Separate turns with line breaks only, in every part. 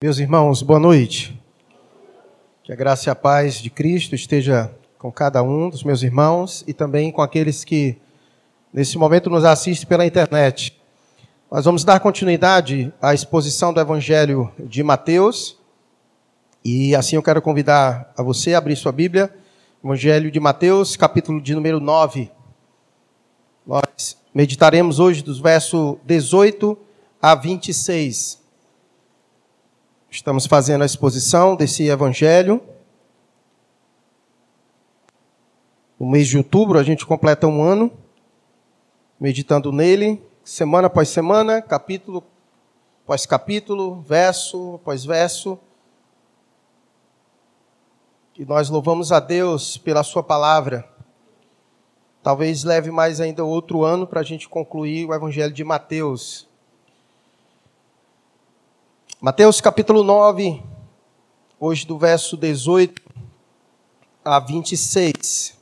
Meus irmãos, boa noite. Que a graça e a paz de Cristo esteja com cada um dos meus irmãos e também com aqueles que nesse momento nos assistem pela internet. Nós vamos dar continuidade à exposição do Evangelho de Mateus. E assim eu quero convidar a você a abrir sua Bíblia, Evangelho de Mateus, capítulo de número 9. Nós meditaremos hoje dos versos 18 a 26. Estamos fazendo a exposição desse evangelho. No mês de outubro, a gente completa um ano meditando nele, semana após semana, capítulo após capítulo, verso após verso. E nós louvamos a Deus pela Sua palavra. Talvez leve mais ainda outro ano para a gente concluir o Evangelho de Mateus. Mateus capítulo 9, hoje do verso 18 a 26.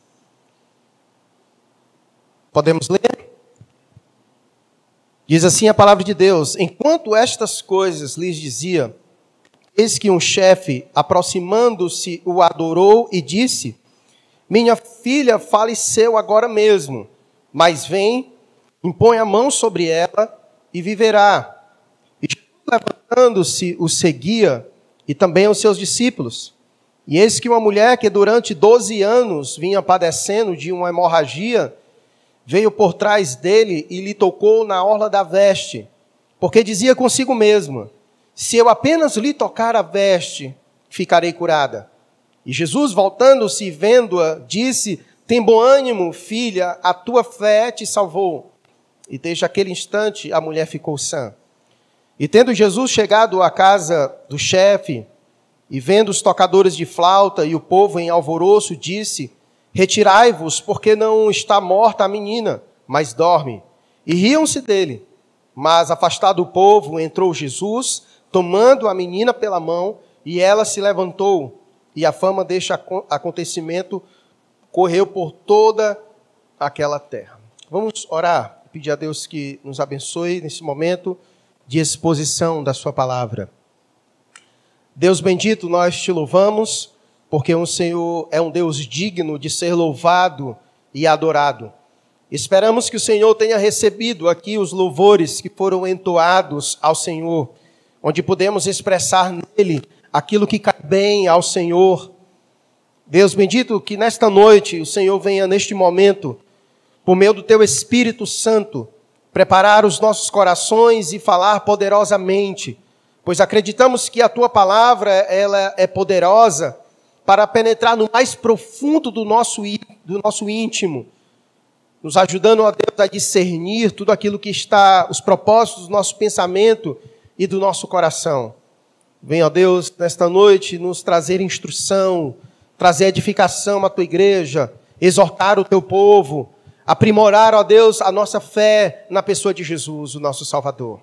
Podemos ler? Diz assim a palavra de Deus: Enquanto estas coisas lhes dizia, eis que um chefe, aproximando-se, o adorou e disse: Minha filha faleceu agora mesmo, mas vem, impõe a mão sobre ela e viverá levantando-se, o seguia, e também os seus discípulos. E eis que uma mulher que durante doze anos vinha padecendo de uma hemorragia, veio por trás dele e lhe tocou na orla da veste, porque dizia consigo mesma: Se eu apenas lhe tocar a veste, ficarei curada. E Jesus, voltando-se e vendo-a, disse: Tem bom ânimo, filha, a tua fé te salvou. E desde aquele instante a mulher ficou sã. E tendo Jesus chegado à casa do chefe, e vendo os tocadores de flauta e o povo em alvoroço, disse: Retirai-vos, porque não está morta a menina, mas dorme. E riam-se dele. Mas, afastado o povo, entrou Jesus, tomando a menina pela mão, e ela se levantou. E a fama deste acontecimento correu por toda aquela terra. Vamos orar, pedir a Deus que nos abençoe nesse momento de exposição da Sua palavra. Deus bendito, nós te louvamos, porque o Senhor é um Deus digno de ser louvado e adorado. Esperamos que o Senhor tenha recebido aqui os louvores que foram entoados ao Senhor, onde podemos expressar nele aquilo que cai bem ao Senhor. Deus bendito, que nesta noite o Senhor venha neste momento, por meio do teu Espírito Santo, preparar os nossos corações e falar poderosamente, pois acreditamos que a tua palavra ela é poderosa para penetrar no mais profundo do nosso, do nosso íntimo, nos ajudando a Deus a discernir tudo aquilo que está, os propósitos do nosso pensamento e do nosso coração. Venha, Deus, nesta noite nos trazer instrução, trazer edificação à tua igreja, exortar o teu povo, aprimorar, ó Deus, a nossa fé na pessoa de Jesus, o nosso Salvador.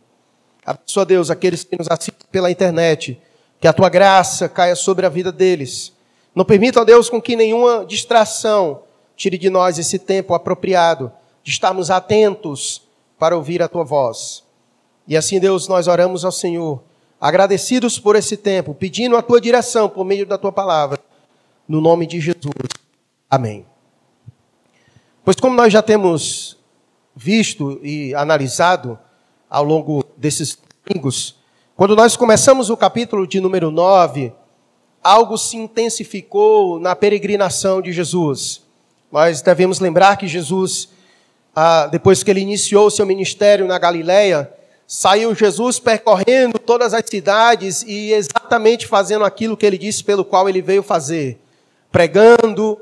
Abençoa, Deus, aqueles que nos assistem pela internet, que a tua graça caia sobre a vida deles. Não permita, ó Deus, com que nenhuma distração tire de nós esse tempo apropriado de estarmos atentos para ouvir a tua voz. E assim, Deus, nós oramos ao Senhor, agradecidos por esse tempo, pedindo a tua direção por meio da tua palavra, no nome de Jesus. Amém. Pois, como nós já temos visto e analisado ao longo desses domingos, quando nós começamos o capítulo de número 9, algo se intensificou na peregrinação de Jesus. Nós devemos lembrar que Jesus, ah, depois que ele iniciou seu ministério na Galileia, saiu Jesus percorrendo todas as cidades e exatamente fazendo aquilo que ele disse pelo qual ele veio fazer: pregando,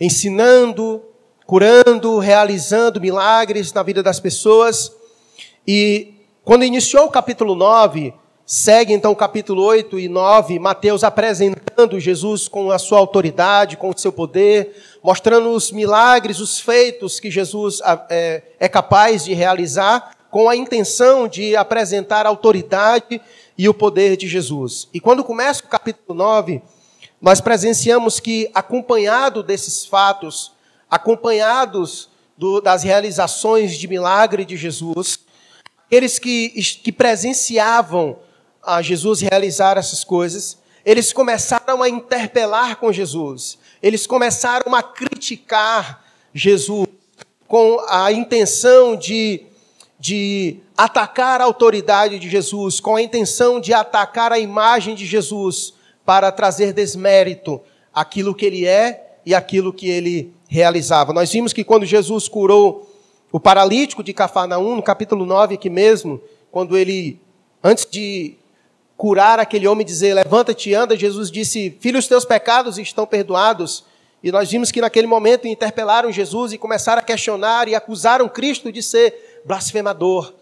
ensinando, curando, realizando milagres na vida das pessoas. E quando iniciou o capítulo 9, segue então o capítulo 8 e 9, Mateus apresentando Jesus com a sua autoridade, com o seu poder, mostrando os milagres, os feitos que Jesus é, é capaz de realizar, com a intenção de apresentar a autoridade e o poder de Jesus. E quando começa o capítulo 9, nós presenciamos que, acompanhado desses fatos, acompanhados do, das realizações de milagre de Jesus, aqueles que, que presenciavam a Jesus realizar essas coisas, eles começaram a interpelar com Jesus. Eles começaram a criticar Jesus com a intenção de, de atacar a autoridade de Jesus, com a intenção de atacar a imagem de Jesus, para trazer desmérito àquilo que ele é e aquilo que ele realizava. Nós vimos que quando Jesus curou o paralítico de Cafarnaum, no capítulo 9 aqui mesmo, quando ele, antes de curar aquele homem e dizer, levanta-te e anda, Jesus disse, filho, os teus pecados estão perdoados. E nós vimos que naquele momento interpelaram Jesus e começaram a questionar e acusaram Cristo de ser blasfemador,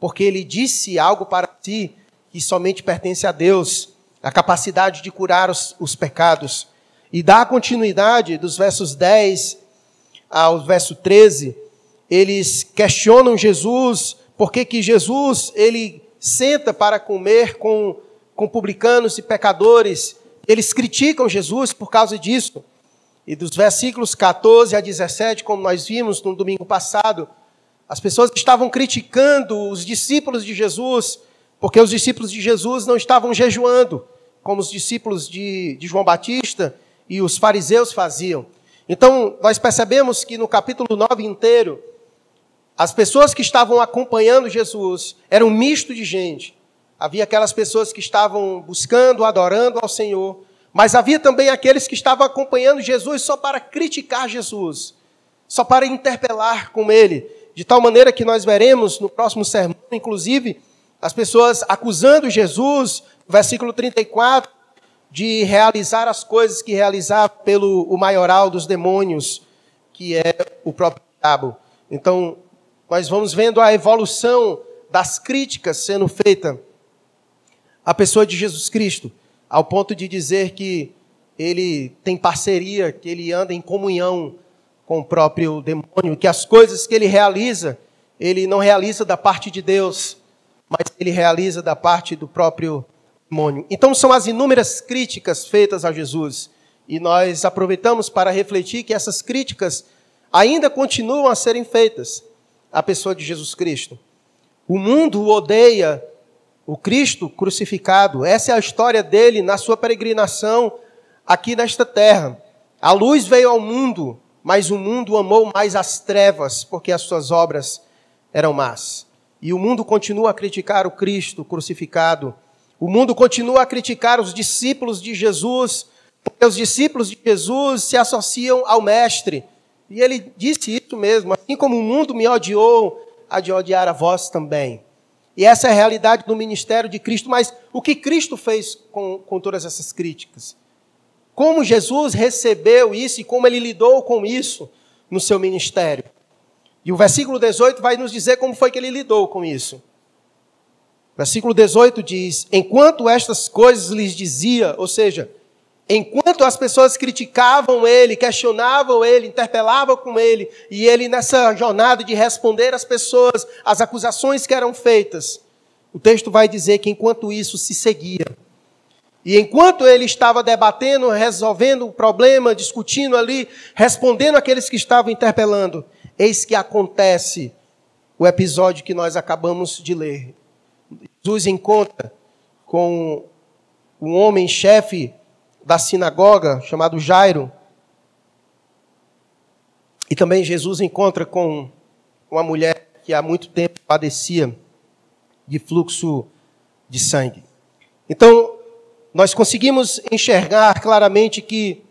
porque ele disse algo para si que somente pertence a Deus, a capacidade de curar os, os pecados. E dá continuidade dos versos 10 ao verso 13, eles questionam Jesus, porque que Jesus, ele senta para comer com, com publicanos e pecadores, eles criticam Jesus por causa disso. E dos versículos 14 a 17, como nós vimos no domingo passado, as pessoas estavam criticando os discípulos de Jesus, porque os discípulos de Jesus não estavam jejuando, como os discípulos de, de João Batista e os fariseus faziam. Então, nós percebemos que no capítulo 9 inteiro, as pessoas que estavam acompanhando Jesus eram um misto de gente. Havia aquelas pessoas que estavam buscando, adorando ao Senhor, mas havia também aqueles que estavam acompanhando Jesus só para criticar Jesus, só para interpelar com ele, de tal maneira que nós veremos no próximo sermão, inclusive, as pessoas acusando Jesus, versículo 34, de realizar as coisas que realizava pelo o maioral dos demônios, que é o próprio diabo. Então, nós vamos vendo a evolução das críticas sendo feita à pessoa de Jesus Cristo ao ponto de dizer que ele tem parceria, que ele anda em comunhão com o próprio demônio, que as coisas que ele realiza, ele não realiza da parte de Deus, mas ele realiza da parte do próprio demônio. Então são as inúmeras críticas feitas a Jesus, e nós aproveitamos para refletir que essas críticas ainda continuam a serem feitas à pessoa de Jesus Cristo. O mundo odeia o Cristo crucificado. Essa é a história dele na sua peregrinação aqui nesta terra. A luz veio ao mundo, mas o mundo amou mais as trevas, porque as suas obras eram más. E o mundo continua a criticar o Cristo crucificado. O mundo continua a criticar os discípulos de Jesus, porque os discípulos de Jesus se associam ao Mestre. E ele disse isso mesmo: assim como o mundo me odiou, há de odiar a vós também. E essa é a realidade do ministério de Cristo. Mas o que Cristo fez com, com todas essas críticas? Como Jesus recebeu isso e como ele lidou com isso no seu ministério? E o versículo 18 vai nos dizer como foi que ele lidou com isso. Versículo 18 diz: Enquanto estas coisas lhes dizia, ou seja, Enquanto as pessoas criticavam ele, questionavam ele, interpelavam com ele, e ele nessa jornada de responder às pessoas, as acusações que eram feitas, o texto vai dizer que enquanto isso se seguia. E enquanto ele estava debatendo, resolvendo o problema, discutindo ali, respondendo àqueles que estavam interpelando, eis que acontece o episódio que nós acabamos de ler. Jesus encontra com um homem chefe da sinagoga, chamado Jairo. E também Jesus encontra com uma mulher que há muito tempo padecia de fluxo de sangue. Então, nós conseguimos enxergar claramente que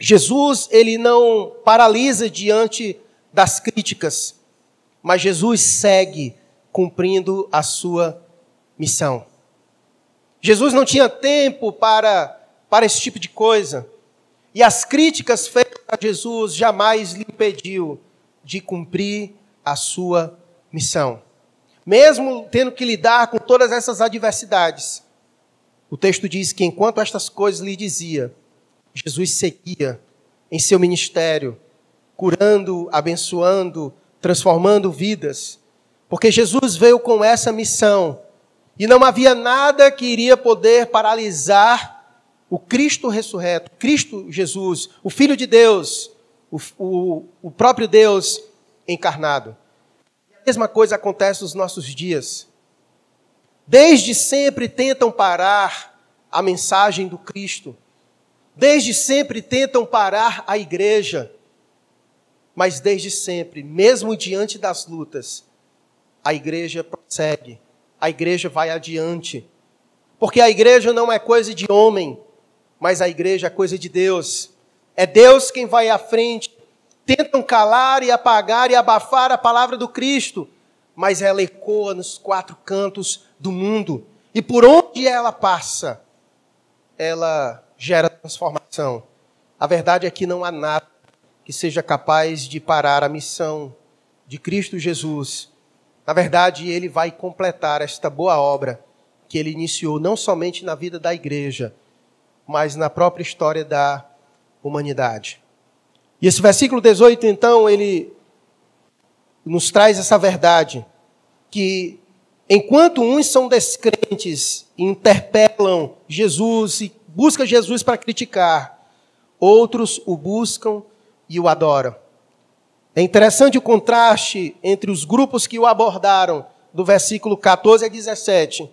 Jesus, ele não paralisa diante das críticas, mas Jesus segue cumprindo a sua missão. Jesus não tinha tempo para para esse tipo de coisa. E as críticas feitas a Jesus jamais lhe impediu de cumprir a sua missão. Mesmo tendo que lidar com todas essas adversidades, o texto diz que enquanto estas coisas lhe dizia, Jesus seguia em seu ministério, curando, abençoando, transformando vidas, porque Jesus veio com essa missão e não havia nada que iria poder paralisar o Cristo ressurreto, Cristo Jesus, o Filho de Deus, o, o, o próprio Deus encarnado. a mesma coisa acontece nos nossos dias. desde sempre tentam parar a mensagem do Cristo, desde sempre tentam parar a igreja, mas desde sempre, mesmo diante das lutas, a igreja prossegue, a igreja vai adiante, porque a igreja não é coisa de homem, mas a igreja é coisa de Deus. É Deus quem vai à frente. Tentam calar e apagar e abafar a palavra do Cristo, mas ela ecoa nos quatro cantos do mundo. E por onde ela passa, ela gera transformação. A verdade é que não há nada que seja capaz de parar a missão de Cristo Jesus. Na verdade, ele vai completar esta boa obra que ele iniciou não somente na vida da igreja, mas na própria história da humanidade. E esse versículo 18, então, ele nos traz essa verdade que enquanto uns são descrentes e interpelam Jesus e buscam Jesus para criticar, outros o buscam e o adoram. É interessante o contraste entre os grupos que o abordaram, do versículo 14 a 17,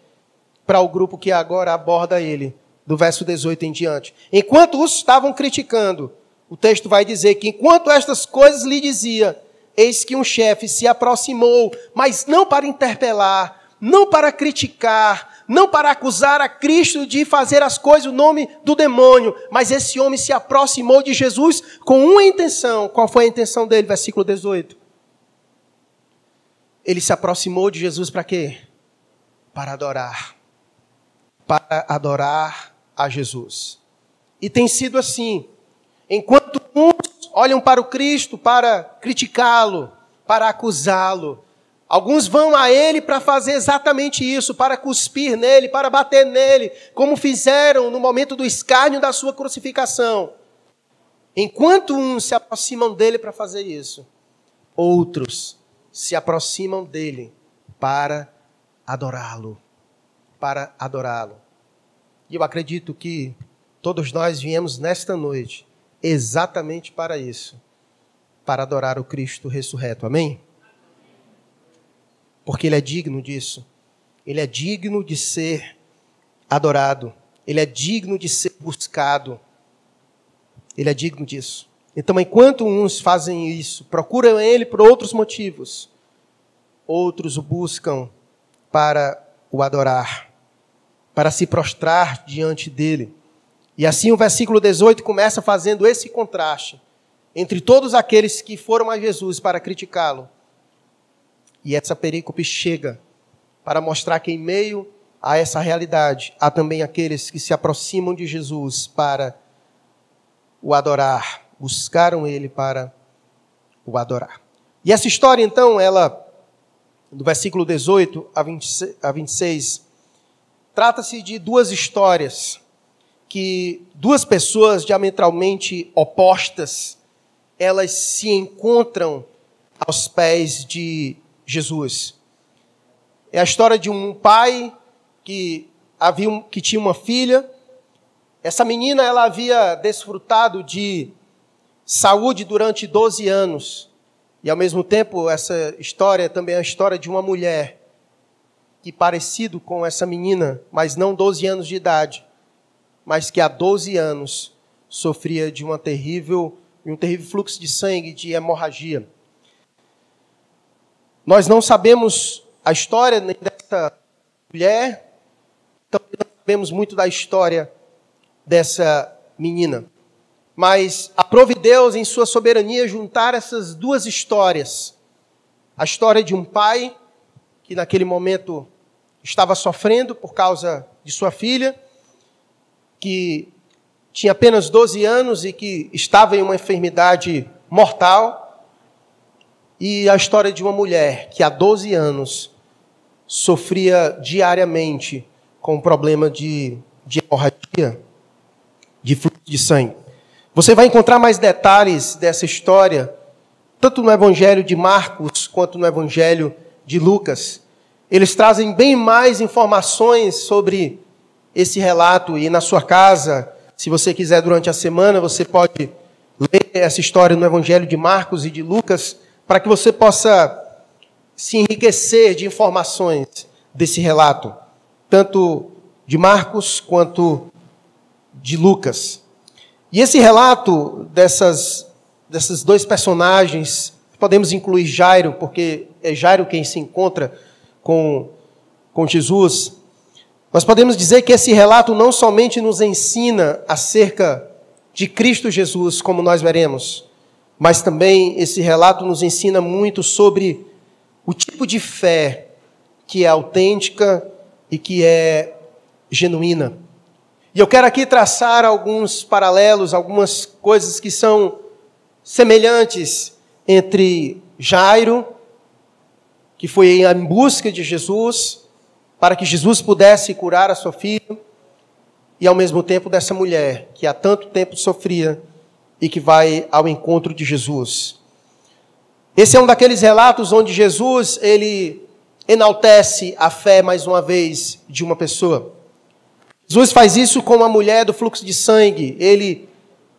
para o grupo que agora aborda ele, do verso 18 em diante. Enquanto os estavam criticando, o texto vai dizer que enquanto estas coisas lhe dizia, eis que um chefe se aproximou, mas não para interpelar, não para criticar, não para acusar a Cristo de fazer as coisas no nome do demônio, mas esse homem se aproximou de Jesus com uma intenção. Qual foi a intenção dele? Versículo 18. Ele se aproximou de Jesus para quê? Para adorar. Para adorar a Jesus. E tem sido assim. Enquanto uns olham para o Cristo para criticá-lo, para acusá-lo, alguns vão a ele para fazer exatamente isso, para cuspir nele, para bater nele, como fizeram no momento do escárnio da sua crucificação. Enquanto uns se aproximam dele para fazer isso, outros se aproximam dele para adorá-lo, para adorá-lo. E eu acredito que todos nós viemos nesta noite exatamente para isso para adorar o Cristo ressurreto. Amém? Porque Ele é digno disso. Ele é digno de ser adorado. Ele é digno de ser buscado. Ele é digno disso. Então, enquanto uns fazem isso, procuram Ele por outros motivos, outros o buscam para o adorar para se prostrar diante dele. E assim o versículo 18 começa fazendo esse contraste entre todos aqueles que foram a Jesus para criticá-lo. E essa perícope chega para mostrar que, em meio a essa realidade, há também aqueles que se aproximam de Jesus para o adorar, buscaram ele para o adorar. E essa história, então, ela, do versículo 18 a 26, Trata-se de duas histórias que duas pessoas diametralmente opostas elas se encontram aos pés de Jesus. É a história de um pai que havia que tinha uma filha. Essa menina ela havia desfrutado de saúde durante 12 anos. E ao mesmo tempo, essa história também é a história de uma mulher que parecido com essa menina, mas não 12 anos de idade, mas que há 12 anos sofria de uma terrível, um terrível fluxo de sangue, de hemorragia. Nós não sabemos a história nem dessa mulher, também não sabemos muito da história dessa menina. Mas aprove Deus, em sua soberania, juntar essas duas histórias. A história de um pai que naquele momento estava sofrendo por causa de sua filha, que tinha apenas 12 anos e que estava em uma enfermidade mortal, e a história de uma mulher que há 12 anos sofria diariamente com um problema de, de hemorragia, de fluxo de sangue. Você vai encontrar mais detalhes dessa história, tanto no Evangelho de Marcos quanto no Evangelho de Lucas. Eles trazem bem mais informações sobre esse relato e na sua casa, se você quiser durante a semana, você pode ler essa história no Evangelho de Marcos e de Lucas, para que você possa se enriquecer de informações desse relato. tanto de Marcos quanto de Lucas. E esse relato dessas, desses dois personagens, podemos incluir Jairo, porque é Jairo quem se encontra com, com Jesus. Nós podemos dizer que esse relato não somente nos ensina acerca de Cristo Jesus, como nós veremos, mas também esse relato nos ensina muito sobre o tipo de fé que é autêntica e que é genuína. E eu quero aqui traçar alguns paralelos, algumas coisas que são semelhantes entre Jairo, que foi em busca de Jesus, para que Jesus pudesse curar a sua filha, e ao mesmo tempo dessa mulher que há tanto tempo sofria e que vai ao encontro de Jesus. Esse é um daqueles relatos onde Jesus ele enaltece a fé mais uma vez de uma pessoa. Jesus faz isso com a mulher do fluxo de sangue. Ele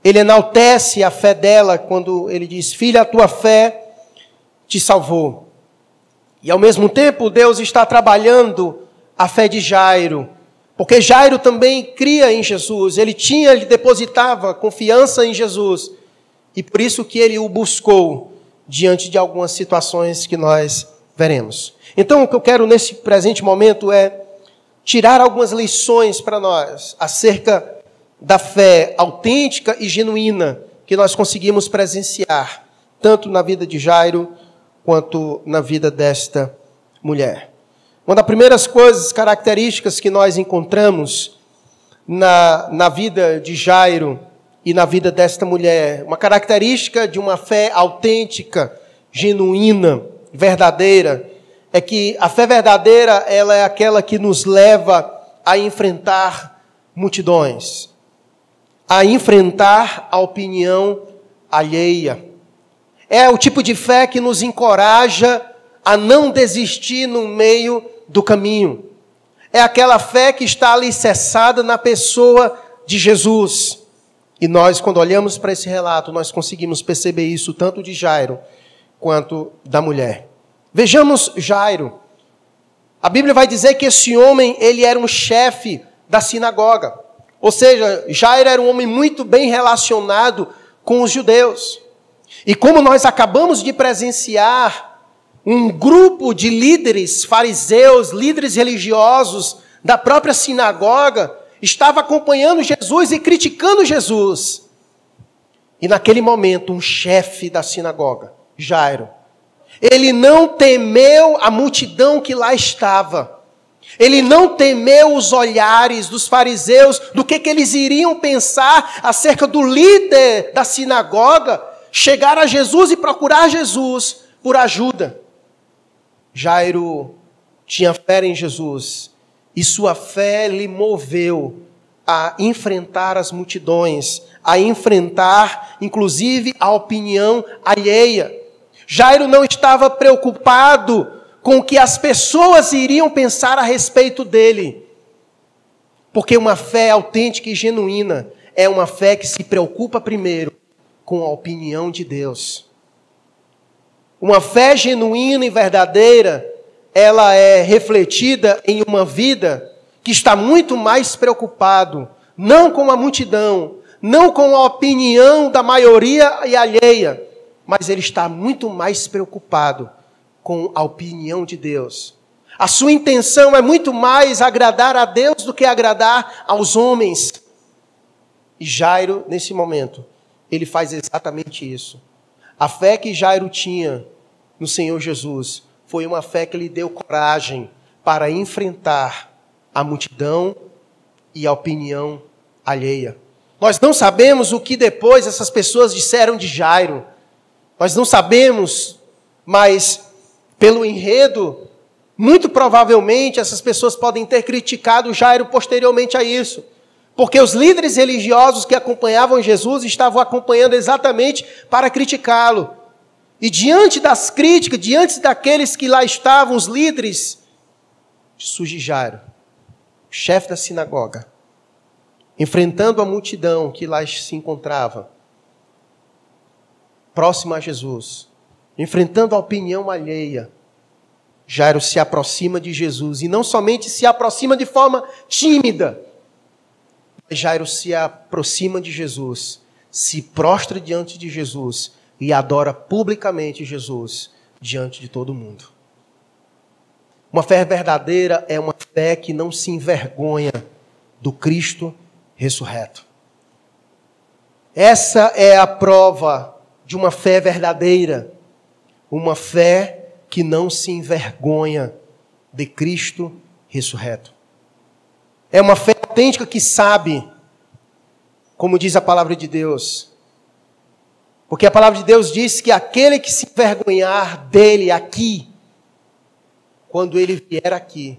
ele enaltece a fé dela quando ele diz: "Filha, a tua fé te salvou". E ao mesmo tempo, Deus está trabalhando a fé de Jairo, porque Jairo também cria em Jesus, ele tinha, ele depositava confiança em Jesus, e por isso que ele o buscou diante de algumas situações que nós veremos. Então, o que eu quero nesse presente momento é tirar algumas lições para nós acerca da fé autêntica e genuína que nós conseguimos presenciar, tanto na vida de Jairo quanto na vida desta mulher. Uma das primeiras coisas, características que nós encontramos na, na vida de Jairo e na vida desta mulher, uma característica de uma fé autêntica, genuína, verdadeira, é que a fé verdadeira ela é aquela que nos leva a enfrentar multidões, a enfrentar a opinião alheia. É o tipo de fé que nos encoraja a não desistir no meio do caminho. É aquela fé que está alicerçada na pessoa de Jesus. E nós, quando olhamos para esse relato, nós conseguimos perceber isso tanto de Jairo quanto da mulher. Vejamos Jairo. A Bíblia vai dizer que esse homem, ele era um chefe da sinagoga. Ou seja, Jairo era um homem muito bem relacionado com os judeus. E como nós acabamos de presenciar um grupo de líderes fariseus, líderes religiosos da própria sinagoga, estava acompanhando Jesus e criticando Jesus. E naquele momento, um chefe da sinagoga, Jairo, ele não temeu a multidão que lá estava. Ele não temeu os olhares dos fariseus, do que, que eles iriam pensar acerca do líder da sinagoga, chegar a Jesus e procurar Jesus por ajuda. Jairo tinha fé em Jesus e sua fé lhe moveu a enfrentar as multidões, a enfrentar, inclusive, a opinião alheia. Jairo não estava preocupado com o que as pessoas iriam pensar a respeito dele, porque uma fé autêntica e genuína é uma fé que se preocupa primeiro com a opinião de Deus. Uma fé genuína e verdadeira, ela é refletida em uma vida que está muito mais preocupado, não com a multidão, não com a opinião da maioria e alheia, mas ele está muito mais preocupado com a opinião de Deus. A sua intenção é muito mais agradar a Deus do que agradar aos homens. E Jairo, nesse momento, ele faz exatamente isso. A fé que Jairo tinha no Senhor Jesus foi uma fé que lhe deu coragem para enfrentar a multidão e a opinião alheia. Nós não sabemos o que depois essas pessoas disseram de Jairo. Nós não sabemos, mas pelo enredo, muito provavelmente essas pessoas podem ter criticado Jairo posteriormente a isso. Porque os líderes religiosos que acompanhavam Jesus estavam acompanhando exatamente para criticá-lo. E diante das críticas, diante daqueles que lá estavam, os líderes, surge Jairo, chefe da sinagoga, enfrentando a multidão que lá se encontrava, próximo a Jesus, enfrentando a opinião alheia, Jairo se aproxima de Jesus e não somente se aproxima de forma tímida, Jairo se aproxima de Jesus, se prostra diante de Jesus e adora publicamente Jesus diante de todo mundo. Uma fé verdadeira é uma fé que não se envergonha do Cristo ressurreto. Essa é a prova de uma fé verdadeira, uma fé que não se envergonha de Cristo ressurreto. É uma fé autêntica que sabe, como diz a palavra de Deus, porque a palavra de Deus diz que aquele que se envergonhar dele aqui, quando ele vier aqui,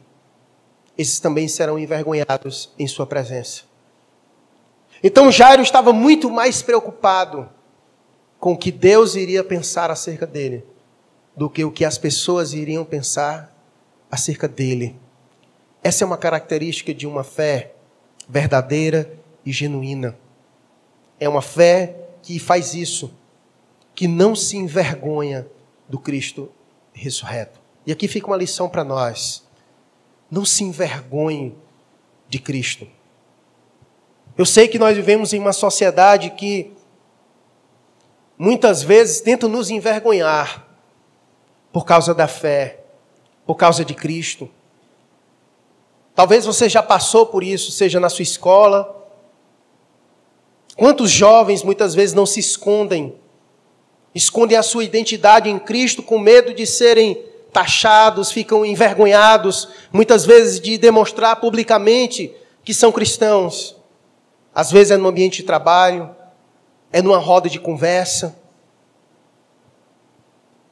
esses também serão envergonhados em sua presença. Então Jairo estava muito mais preocupado com o que Deus iria pensar acerca dele do que o que as pessoas iriam pensar acerca dele. Essa é uma característica de uma fé verdadeira e genuína. É uma fé que faz isso, que não se envergonha do Cristo ressurreto. E aqui fica uma lição para nós. Não se envergonhe de Cristo. Eu sei que nós vivemos em uma sociedade que muitas vezes tenta nos envergonhar por causa da fé, por causa de Cristo. Talvez você já passou por isso, seja na sua escola. Quantos jovens muitas vezes não se escondem, escondem a sua identidade em Cristo com medo de serem taxados, ficam envergonhados, muitas vezes de demonstrar publicamente que são cristãos. Às vezes é no ambiente de trabalho, é numa roda de conversa.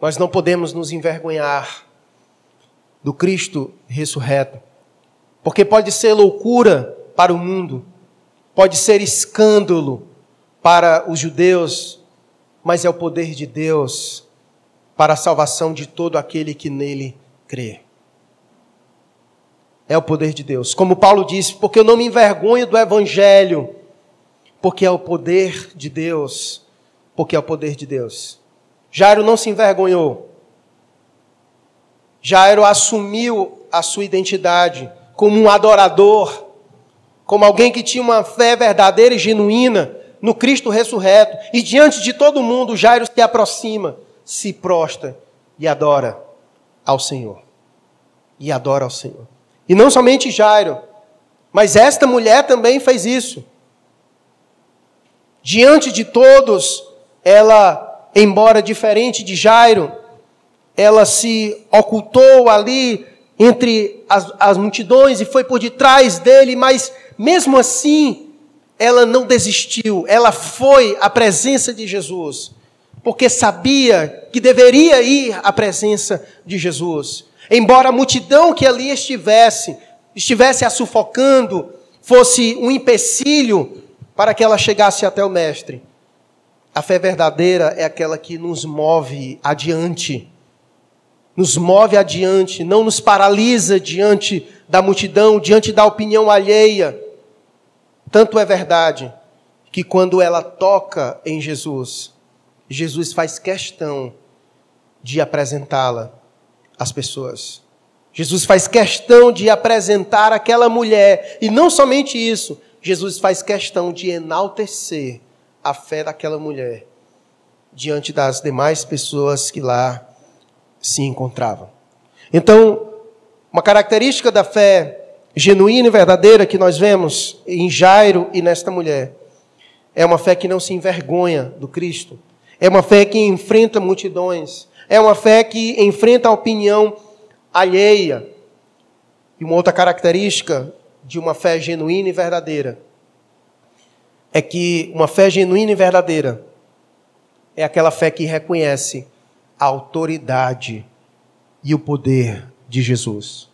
Nós não podemos nos envergonhar do Cristo ressurreto. Porque pode ser loucura para o mundo, pode ser escândalo para os judeus, mas é o poder de Deus para a salvação de todo aquele que nele crê. É o poder de Deus. Como Paulo disse, porque eu não me envergonho do evangelho, porque é o poder de Deus, porque é o poder de Deus. Jairo não se envergonhou. Jairo assumiu a sua identidade como um adorador, como alguém que tinha uma fé verdadeira e genuína no Cristo ressurreto. E diante de todo mundo, Jairo se aproxima, se prostra e adora ao Senhor. E adora ao Senhor. E não somente Jairo, mas esta mulher também fez isso. Diante de todos, ela, embora diferente de Jairo, ela se ocultou ali entre as, as multidões e foi por detrás dele, mas mesmo assim, ela não desistiu, ela foi à presença de Jesus, porque sabia que deveria ir à presença de Jesus. Embora a multidão que ali estivesse, estivesse a sufocando, fosse um empecilho para que ela chegasse até o Mestre. A fé verdadeira é aquela que nos move adiante nos move adiante, não nos paralisa diante da multidão, diante da opinião alheia. Tanto é verdade que quando ela toca em Jesus, Jesus faz questão de apresentá-la às pessoas. Jesus faz questão de apresentar aquela mulher, e não somente isso, Jesus faz questão de enaltecer a fé daquela mulher diante das demais pessoas que lá se encontravam. Então, uma característica da fé genuína e verdadeira que nós vemos em Jairo e nesta mulher é uma fé que não se envergonha do Cristo, é uma fé que enfrenta multidões, é uma fé que enfrenta a opinião alheia. E uma outra característica de uma fé genuína e verdadeira é que uma fé genuína e verdadeira é aquela fé que reconhece a autoridade e o poder de Jesus.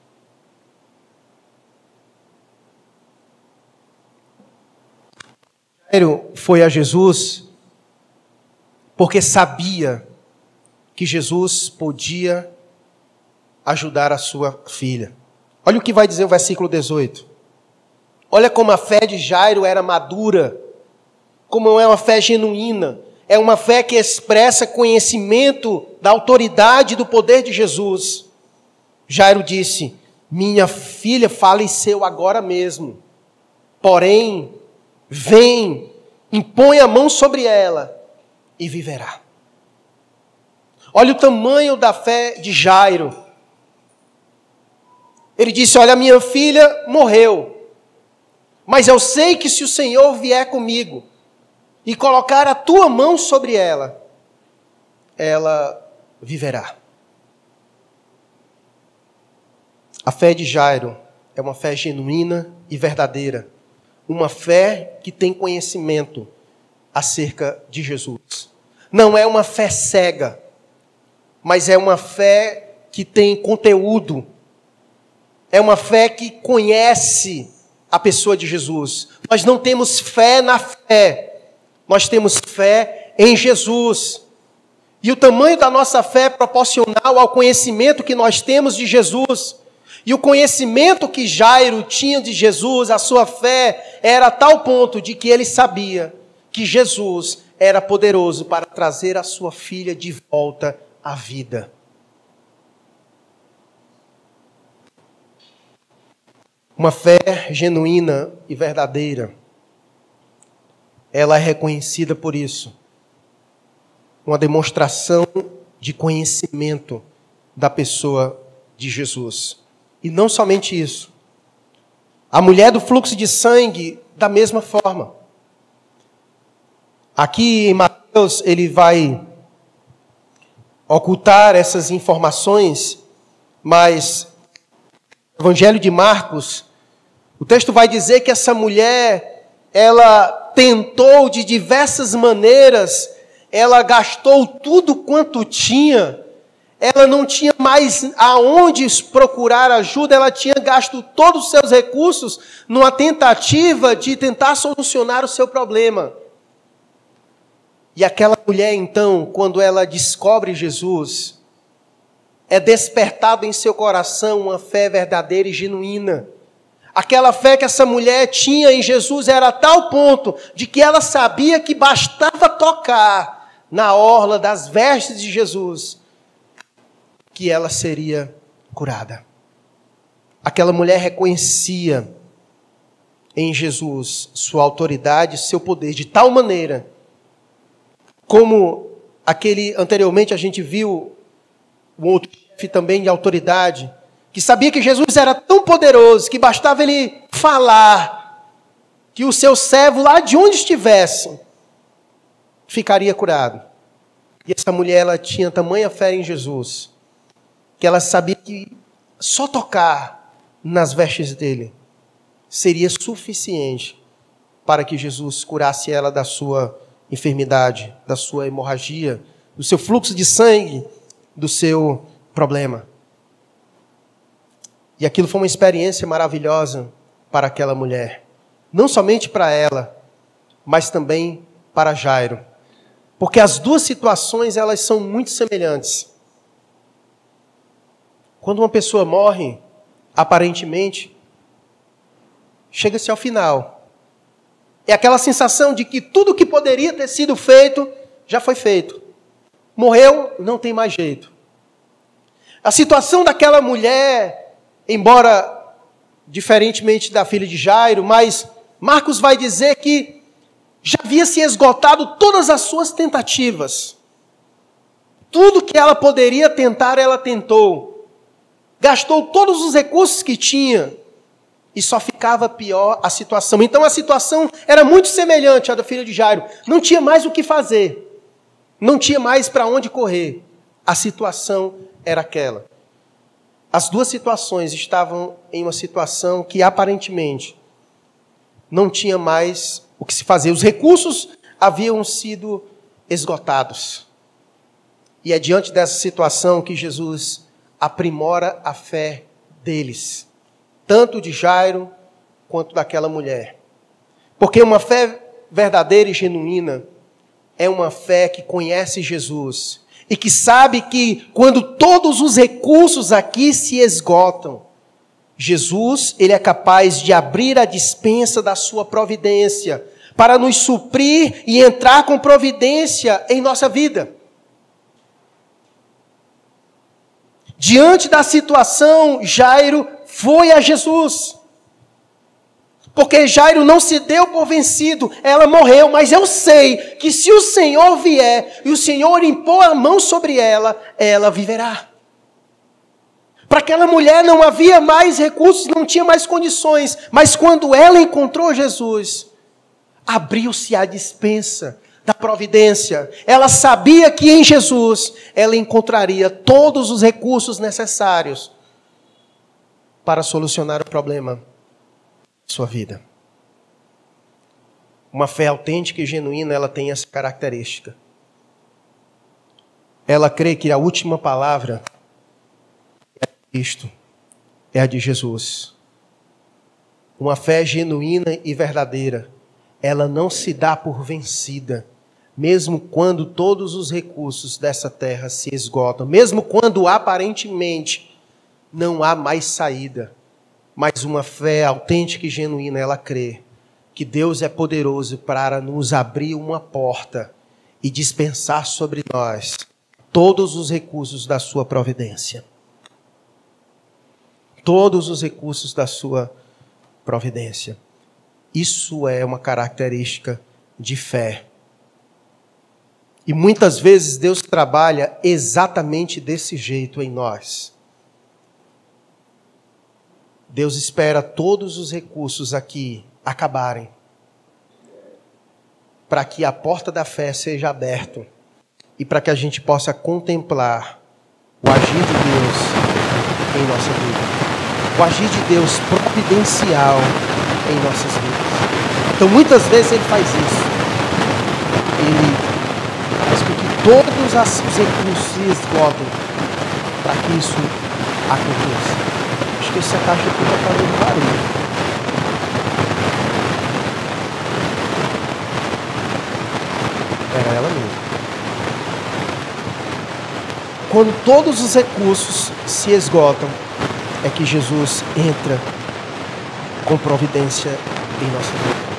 Jairo foi a Jesus porque sabia que Jesus podia ajudar a sua filha. Olha o que vai dizer o versículo 18. Olha como a fé de Jairo era madura, como é uma fé genuína, é uma fé que expressa conhecimento da autoridade e do poder de Jesus. Jairo disse: Minha filha faleceu agora mesmo. Porém, vem, impõe a mão sobre ela e viverá. Olha o tamanho da fé de Jairo. Ele disse: Olha, minha filha morreu, mas eu sei que se o Senhor vier comigo e colocar a tua mão sobre ela, ela viverá. A fé de Jairo é uma fé genuína e verdadeira, uma fé que tem conhecimento acerca de Jesus. Não é uma fé cega, mas é uma fé que tem conteúdo, é uma fé que conhece a pessoa de Jesus. Nós não temos fé na fé, nós temos fé em Jesus. E o tamanho da nossa fé é proporcional ao conhecimento que nós temos de Jesus. E o conhecimento que Jairo tinha de Jesus, a sua fé, era a tal ponto de que ele sabia que Jesus era poderoso para trazer a sua filha de volta à vida. Uma fé genuína e verdadeira, ela é reconhecida por isso uma demonstração de conhecimento da pessoa de Jesus. E não somente isso. A mulher do fluxo de sangue, da mesma forma. Aqui em Mateus, ele vai ocultar essas informações, mas Evangelho de Marcos, o texto vai dizer que essa mulher, ela tentou de diversas maneiras ela gastou tudo quanto tinha, ela não tinha mais aonde procurar ajuda, ela tinha gasto todos os seus recursos numa tentativa de tentar solucionar o seu problema. E aquela mulher, então, quando ela descobre Jesus, é despertado em seu coração uma fé verdadeira e genuína. Aquela fé que essa mulher tinha em Jesus era a tal ponto de que ela sabia que bastava tocar na orla das vestes de Jesus, que ela seria curada. Aquela mulher reconhecia em Jesus sua autoridade, seu poder, de tal maneira, como aquele anteriormente a gente viu, o outro chefe também de autoridade, que sabia que Jesus era tão poderoso que bastava ele falar, que o seu servo lá de onde estivesse, ficaria curado. E essa mulher ela tinha tamanha fé em Jesus que ela sabia que só tocar nas vestes dele seria suficiente para que Jesus curasse ela da sua enfermidade, da sua hemorragia, do seu fluxo de sangue, do seu problema. E aquilo foi uma experiência maravilhosa para aquela mulher. Não somente para ela, mas também para Jairo. Porque as duas situações elas são muito semelhantes. Quando uma pessoa morre, aparentemente, chega-se ao final. É aquela sensação de que tudo que poderia ter sido feito já foi feito. Morreu, não tem mais jeito. A situação daquela mulher, embora diferentemente da filha de Jairo, mas Marcos vai dizer que já havia se esgotado todas as suas tentativas. Tudo que ela poderia tentar, ela tentou. Gastou todos os recursos que tinha. E só ficava pior a situação. Então a situação era muito semelhante à da filha de Jairo. Não tinha mais o que fazer. Não tinha mais para onde correr. A situação era aquela. As duas situações estavam em uma situação que aparentemente não tinha mais o que se fazia. Os recursos haviam sido esgotados. E é diante dessa situação que Jesus aprimora a fé deles, tanto de Jairo quanto daquela mulher. Porque uma fé verdadeira e genuína é uma fé que conhece Jesus e que sabe que quando todos os recursos aqui se esgotam, Jesus, ele é capaz de abrir a dispensa da sua providência para nos suprir e entrar com providência em nossa vida. Diante da situação, Jairo foi a Jesus. Porque Jairo não se deu por vencido, ela morreu, mas eu sei que se o Senhor vier e o Senhor impor a mão sobre ela, ela viverá. Para aquela mulher não havia mais recursos, não tinha mais condições, mas quando ela encontrou Jesus, abriu-se a dispensa da providência. Ela sabia que em Jesus ela encontraria todos os recursos necessários para solucionar o problema sua vida. Uma fé autêntica e genuína, ela tem essa característica. Ela crê que a última palavra é Cristo, é a de Jesus. Uma fé genuína e verdadeira, ela não se dá por vencida, mesmo quando todos os recursos dessa terra se esgotam, mesmo quando aparentemente não há mais saída mas uma fé autêntica e genuína, ela crê que Deus é poderoso para nos abrir uma porta e dispensar sobre nós todos os recursos da sua providência. Todos os recursos da sua providência. Isso é uma característica de fé. E muitas vezes Deus trabalha exatamente desse jeito em nós. Deus espera todos os recursos aqui acabarem, para que a porta da fé seja aberta e para que a gente possa contemplar o agir de Deus em nossa vida, o agir de Deus providencial em nossas vidas. Então, muitas vezes Ele faz isso. Ele faz com que todos os recursos se esgotem para que isso aconteça acho que essa caixa aqui está fazendo barulho. Era ela mesmo. Quando todos os recursos se esgotam, é que Jesus entra com providência em nossa vida.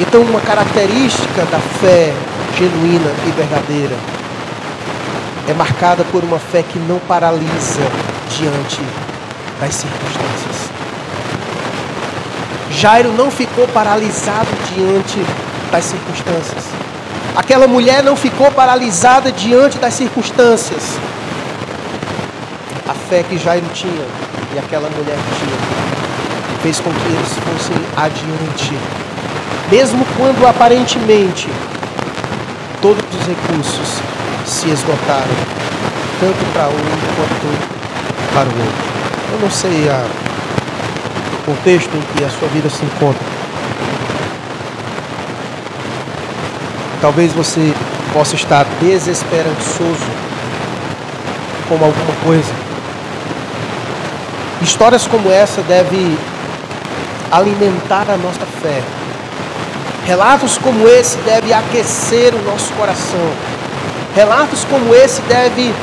Então, uma característica da fé genuína e verdadeira é marcada por uma fé que não paralisa diante das circunstâncias. Jairo não ficou paralisado diante das circunstâncias. Aquela mulher não ficou paralisada diante das circunstâncias. A fé que Jairo tinha e aquela mulher tinha fez com que eles fossem adiante. Mesmo quando aparentemente todos os recursos se esgotaram, tanto para um quanto para o outro. Eu não sei a, o contexto em que a sua vida se encontra. Talvez você possa estar desesperançoso com alguma coisa. Histórias como essa devem alimentar a nossa fé. Relatos como esse devem aquecer o nosso coração. Relatos como esse devem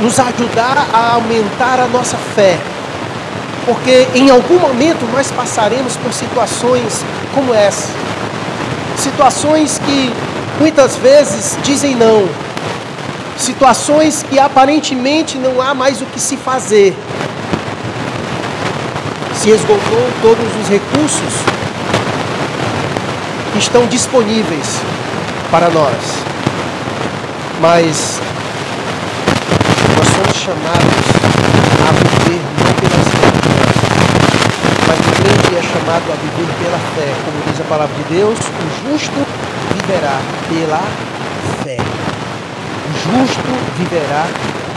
nos ajudar a aumentar a nossa fé. Porque em algum momento nós passaremos por situações como essa. Situações que muitas vezes dizem não. Situações que aparentemente não há mais o que se fazer. Se esgotou todos os recursos que estão disponíveis para nós. Mas chamados a viver não circunstâncias, mas o crente é chamado a viver pela fé. Como diz a palavra de Deus, o justo viverá pela fé. O justo viverá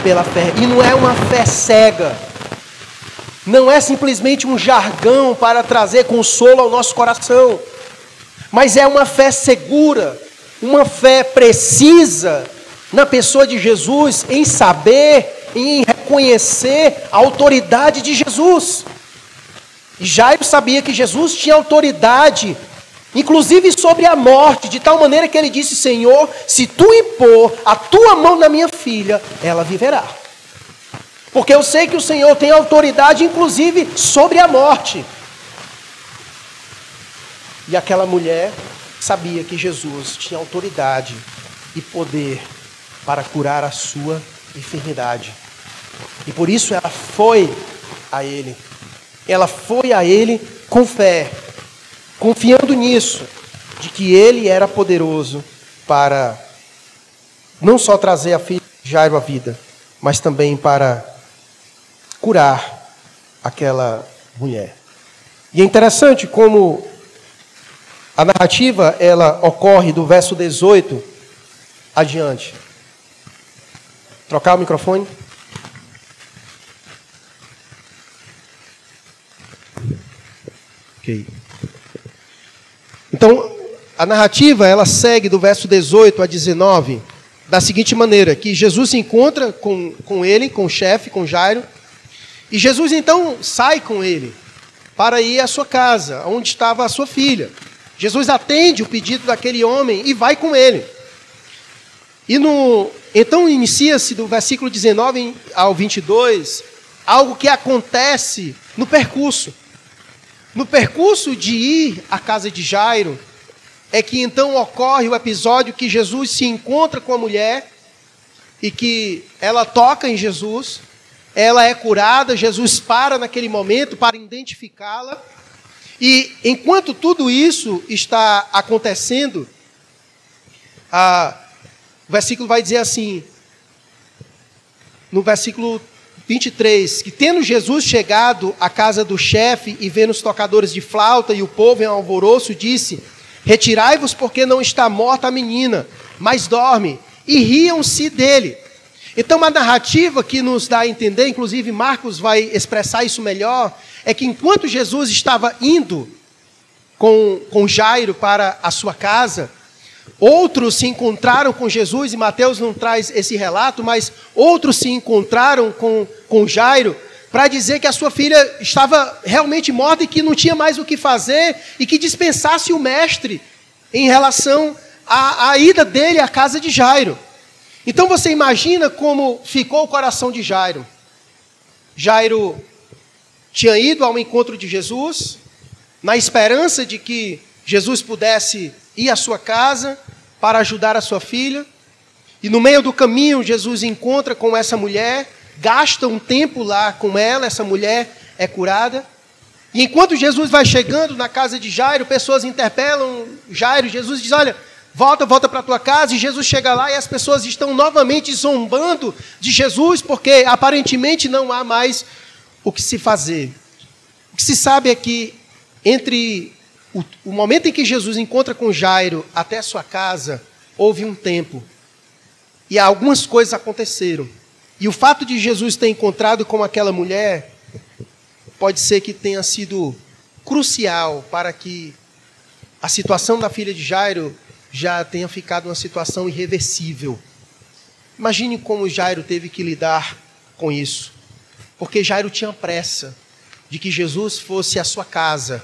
pela fé. E não é uma fé cega. Não é simplesmente um jargão para trazer consolo ao nosso coração, mas é uma fé segura, uma fé precisa na pessoa de Jesus em saber em reconhecer a autoridade de Jesus. E Jairo sabia que Jesus tinha autoridade, inclusive sobre a morte, de tal maneira que ele disse: Senhor, se tu impor a tua mão na minha filha, ela viverá. Porque eu sei que o Senhor tem autoridade, inclusive, sobre a morte. E aquela mulher sabia que Jesus tinha autoridade e poder para curar a sua enfermidade E por isso ela foi a ele. Ela foi a ele com fé, confiando nisso, de que ele era poderoso para não só trazer a filha de Jairo à vida, mas também para curar aquela mulher. E é interessante como a narrativa ela ocorre do verso 18 adiante. Trocar o microfone? Ok. Então, a narrativa ela segue do verso 18 a 19 da seguinte maneira: que Jesus se encontra com, com ele, com o chefe, com Jairo, e Jesus então sai com ele para ir à sua casa, onde estava a sua filha. Jesus atende o pedido daquele homem e vai com ele. E no, então inicia-se do versículo 19 ao 22 algo que acontece no percurso. No percurso de ir à casa de Jairo, é que então ocorre o episódio que Jesus se encontra com a mulher e que ela toca em Jesus, ela é curada, Jesus para naquele momento para identificá-la. E enquanto tudo isso está acontecendo, a, o versículo vai dizer assim, no versículo 23, que tendo Jesus chegado à casa do chefe e vendo os tocadores de flauta e o povo em alvoroço, disse: Retirai-vos, porque não está morta a menina, mas dorme. E riam-se dele. Então, uma narrativa que nos dá a entender, inclusive Marcos vai expressar isso melhor, é que enquanto Jesus estava indo com, com Jairo para a sua casa, Outros se encontraram com Jesus, e Mateus não traz esse relato, mas outros se encontraram com, com Jairo para dizer que a sua filha estava realmente morta e que não tinha mais o que fazer e que dispensasse o mestre em relação à, à ida dele à casa de Jairo. Então você imagina como ficou o coração de Jairo. Jairo tinha ido ao encontro de Jesus, na esperança de que Jesus pudesse ir à sua casa para ajudar a sua filha. E no meio do caminho, Jesus encontra com essa mulher, gasta um tempo lá com ela, essa mulher é curada. E enquanto Jesus vai chegando na casa de Jairo, pessoas interpelam Jairo. Jesus diz: Olha, volta, volta para tua casa. E Jesus chega lá e as pessoas estão novamente zombando de Jesus, porque aparentemente não há mais o que se fazer. O que se sabe é que entre o, o momento em que Jesus encontra com Jairo até sua casa, houve um tempo. E algumas coisas aconteceram. E o fato de Jesus ter encontrado com aquela mulher pode ser que tenha sido crucial para que a situação da filha de Jairo já tenha ficado uma situação irreversível. Imagine como Jairo teve que lidar com isso. Porque Jairo tinha pressa de que Jesus fosse à sua casa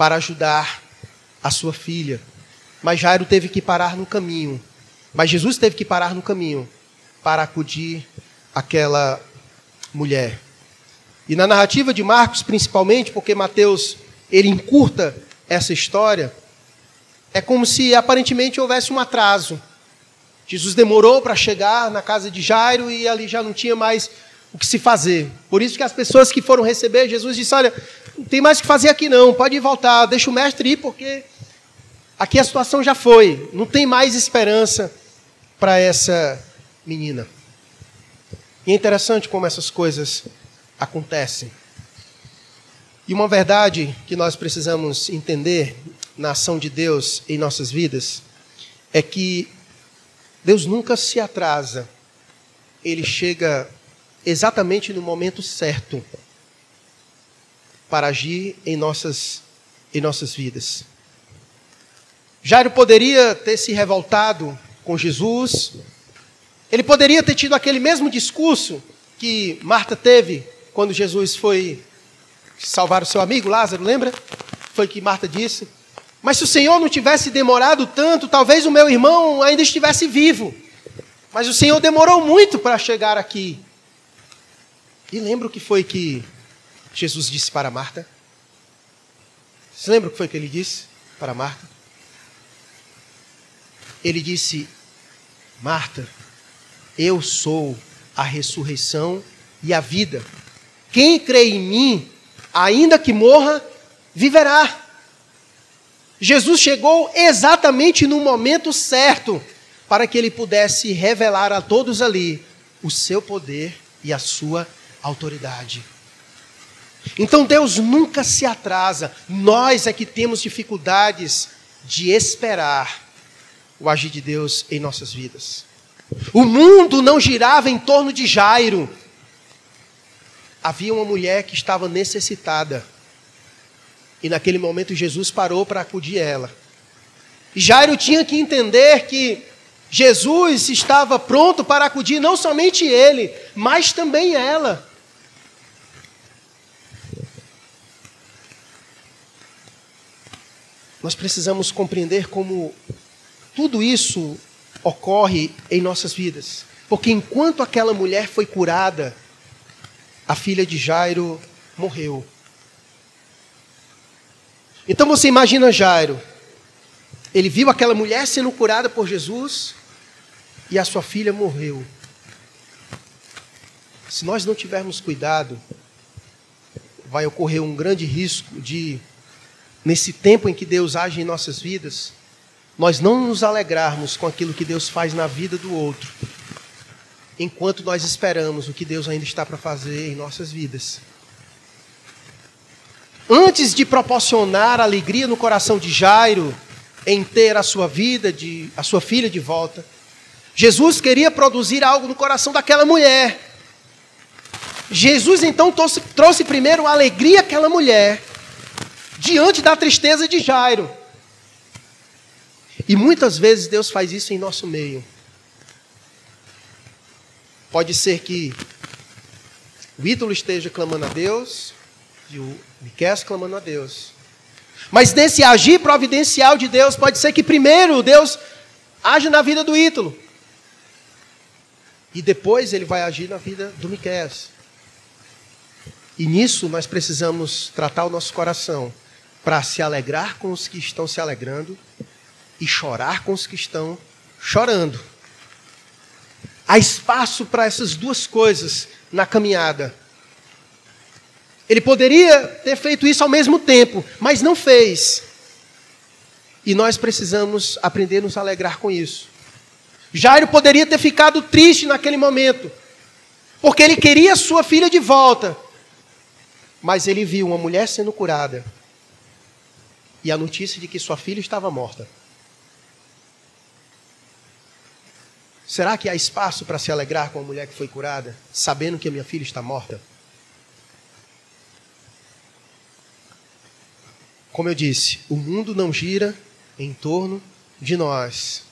para ajudar a sua filha. Mas Jairo teve que parar no caminho. Mas Jesus teve que parar no caminho para acudir aquela mulher. E na narrativa de Marcos, principalmente, porque Mateus ele encurta essa história, é como se aparentemente houvesse um atraso. Jesus demorou para chegar na casa de Jairo e ali já não tinha mais o que se fazer. Por isso que as pessoas que foram receber Jesus disse: "Olha, não tem mais o que fazer aqui não, pode voltar, deixa o mestre ir porque aqui a situação já foi, não tem mais esperança para essa menina". E é interessante como essas coisas acontecem. E uma verdade que nós precisamos entender na ação de Deus em nossas vidas é que Deus nunca se atrasa. Ele chega exatamente no momento certo para agir em nossas, em nossas vidas. Jairo poderia ter se revoltado com Jesus, ele poderia ter tido aquele mesmo discurso que Marta teve quando Jesus foi salvar o seu amigo Lázaro, lembra? Foi que Marta disse. Mas se o Senhor não tivesse demorado tanto, talvez o meu irmão ainda estivesse vivo. Mas o Senhor demorou muito para chegar aqui. E lembra o que foi que Jesus disse para Marta? Você lembra o que foi que ele disse para Marta? Ele disse: Marta, eu sou a ressurreição e a vida. Quem crê em mim, ainda que morra, viverá. Jesus chegou exatamente no momento certo para que ele pudesse revelar a todos ali o seu poder e a sua autoridade. Então Deus nunca se atrasa, nós é que temos dificuldades de esperar o agir de Deus em nossas vidas. O mundo não girava em torno de Jairo. Havia uma mulher que estava necessitada. E naquele momento Jesus parou para acudir ela. E Jairo tinha que entender que Jesus estava pronto para acudir não somente ele, mas também ela. Nós precisamos compreender como tudo isso ocorre em nossas vidas. Porque enquanto aquela mulher foi curada, a filha de Jairo morreu. Então você imagina Jairo. Ele viu aquela mulher sendo curada por Jesus e a sua filha morreu. Se nós não tivermos cuidado, vai ocorrer um grande risco de, nesse tempo em que Deus age em nossas vidas, nós não nos alegrarmos com aquilo que Deus faz na vida do outro, enquanto nós esperamos o que Deus ainda está para fazer em nossas vidas. Antes de proporcionar alegria no coração de Jairo em ter a sua vida, de, a sua filha de volta, Jesus queria produzir algo no coração daquela mulher. Jesus então trouxe, trouxe primeiro alegria àquela mulher, diante da tristeza de Jairo. E muitas vezes Deus faz isso em nosso meio. Pode ser que o ídolo esteja clamando a Deus e o Miquel clamando a Deus. Mas nesse agir providencial de Deus, pode ser que primeiro Deus age na vida do ídolo. E depois ele vai agir na vida do Miquel. E nisso nós precisamos tratar o nosso coração para se alegrar com os que estão se alegrando e chorar com os que estão chorando. Há espaço para essas duas coisas na caminhada. Ele poderia ter feito isso ao mesmo tempo, mas não fez. E nós precisamos aprender a nos alegrar com isso. Jairo poderia ter ficado triste naquele momento, porque ele queria sua filha de volta. Mas ele viu uma mulher sendo curada e a notícia de que sua filha estava morta. Será que há espaço para se alegrar com a mulher que foi curada, sabendo que a minha filha está morta? Como eu disse, o mundo não gira em torno de nós.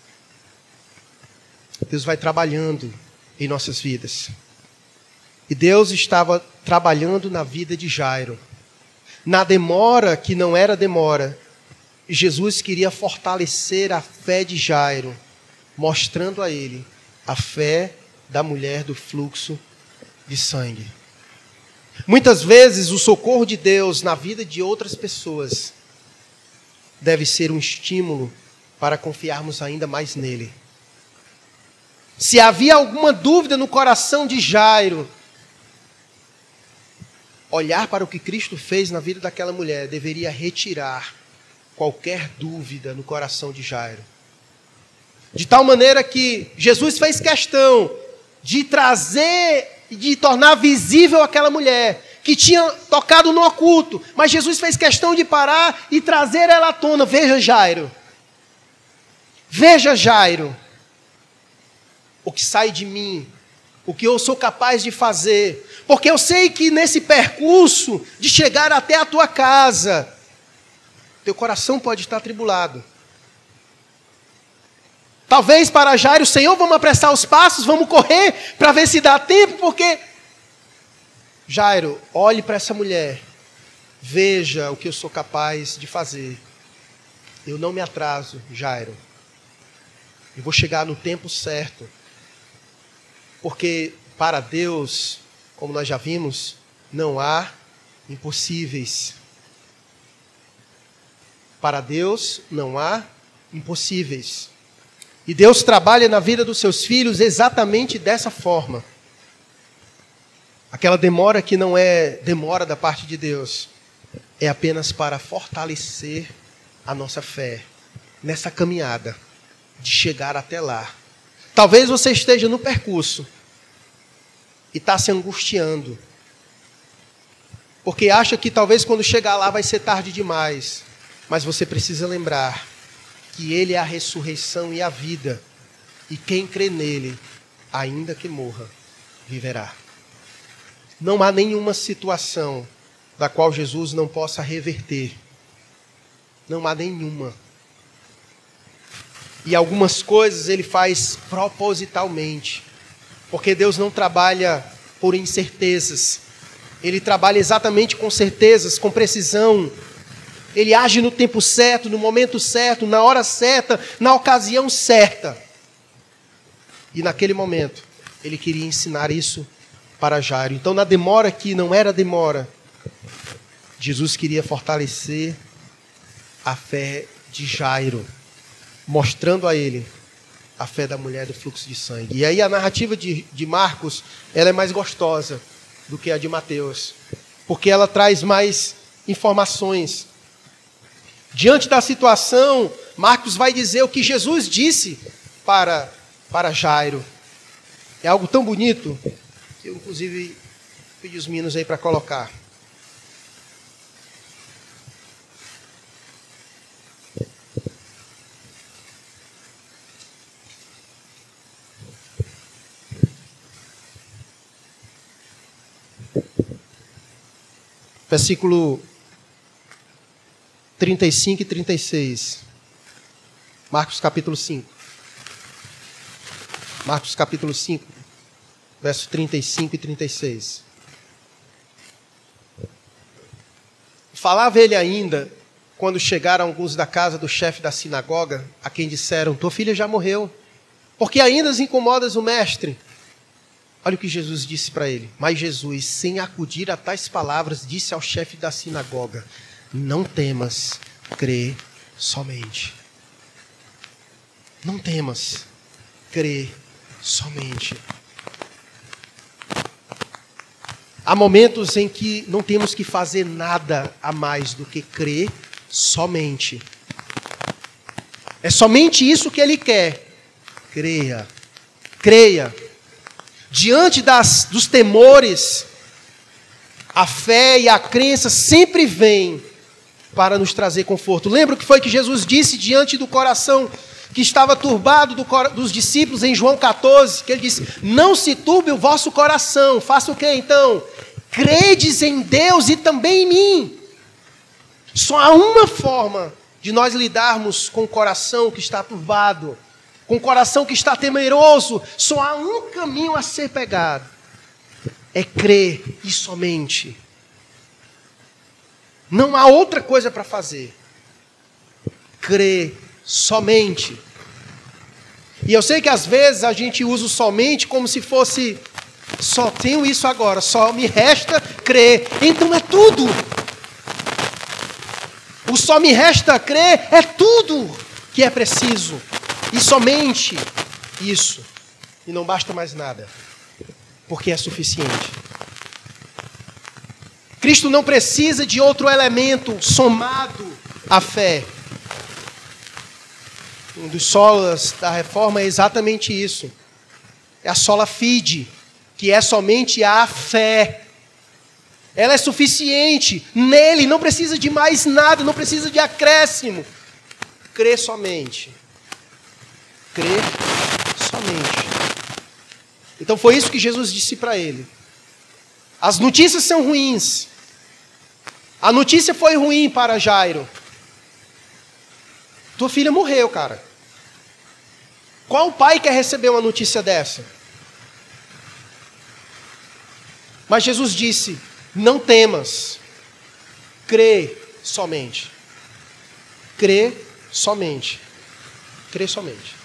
Deus vai trabalhando em nossas vidas. E Deus estava trabalhando na vida de Jairo. Na demora que não era demora, Jesus queria fortalecer a fé de Jairo mostrando a ele a fé da mulher do fluxo de sangue. Muitas vezes o socorro de Deus na vida de outras pessoas deve ser um estímulo para confiarmos ainda mais nele. Se havia alguma dúvida no coração de Jairo, olhar para o que Cristo fez na vida daquela mulher deveria retirar qualquer dúvida no coração de Jairo. De tal maneira que Jesus fez questão de trazer e de tornar visível aquela mulher que tinha tocado no oculto, mas Jesus fez questão de parar e trazer ela à tona. Veja, Jairo. Veja, Jairo. O que sai de mim, o que eu sou capaz de fazer, porque eu sei que nesse percurso de chegar até a tua casa, teu coração pode estar tribulado. Talvez para Jairo, Senhor, vamos apressar os passos, vamos correr para ver se dá tempo, porque. Jairo, olhe para essa mulher, veja o que eu sou capaz de fazer. Eu não me atraso, Jairo. Eu vou chegar no tempo certo. Porque para Deus, como nós já vimos, não há impossíveis. Para Deus não há impossíveis. E Deus trabalha na vida dos seus filhos exatamente dessa forma. Aquela demora que não é demora da parte de Deus, é apenas para fortalecer a nossa fé nessa caminhada de chegar até lá. Talvez você esteja no percurso e está se angustiando, porque acha que talvez quando chegar lá vai ser tarde demais, mas você precisa lembrar que Ele é a ressurreição e a vida, e quem crê nele, ainda que morra, viverá. Não há nenhuma situação da qual Jesus não possa reverter. Não há nenhuma. E algumas coisas ele faz propositalmente, porque Deus não trabalha por incertezas. Ele trabalha exatamente com certezas, com precisão. Ele age no tempo certo, no momento certo, na hora certa, na ocasião certa. E naquele momento, ele queria ensinar isso para Jairo. Então, na demora que não era demora, Jesus queria fortalecer a fé de Jairo, mostrando a ele a fé da mulher do fluxo de sangue. E aí a narrativa de, de Marcos, ela é mais gostosa do que a de Mateus, porque ela traz mais informações. Diante da situação, Marcos vai dizer o que Jesus disse para, para Jairo. É algo tão bonito que eu, inclusive, pedi os meninos aí para colocar. Versículo 35 e 36. Marcos capítulo 5. Marcos capítulo 5, versos 35 e 36. Falava ele ainda quando chegaram alguns da casa do chefe da sinagoga, a quem disseram: Tua filha já morreu, porque ainda incomodas o mestre. Olha o que Jesus disse para ele. Mas Jesus, sem acudir a tais palavras, disse ao chefe da sinagoga: Não temas, crê somente. Não temas, crê somente. Há momentos em que não temos que fazer nada a mais do que crer somente. É somente isso que ele quer. Creia. Creia diante das, dos temores, a fé e a crença sempre vêm para nos trazer conforto. Lembra o que foi que Jesus disse diante do coração que estava turbado do, dos discípulos em João 14? Que ele disse: Não se turbe o vosso coração. Faça o que então? Credes em Deus e também em mim. Só há uma forma de nós lidarmos com o coração que está turbado com o coração que está temeroso, só há um caminho a ser pegado: é crer e somente. Não há outra coisa para fazer. Crer somente. E eu sei que às vezes a gente usa o somente como se fosse só tenho isso agora, só me resta crer. Então é tudo. O só me resta crer é tudo que é preciso. E somente isso. E não basta mais nada. Porque é suficiente. Cristo não precisa de outro elemento somado à fé. Um dos solas da reforma é exatamente isso. É a sola fide, que é somente a fé. Ela é suficiente. Nele não precisa de mais nada, não precisa de acréscimo. Crê somente crer somente. Então foi isso que Jesus disse para ele. As notícias são ruins. A notícia foi ruim para Jairo. Tua filha morreu, cara. Qual pai quer receber uma notícia dessa? Mas Jesus disse: Não temas, crê somente. Crê somente. Crê somente.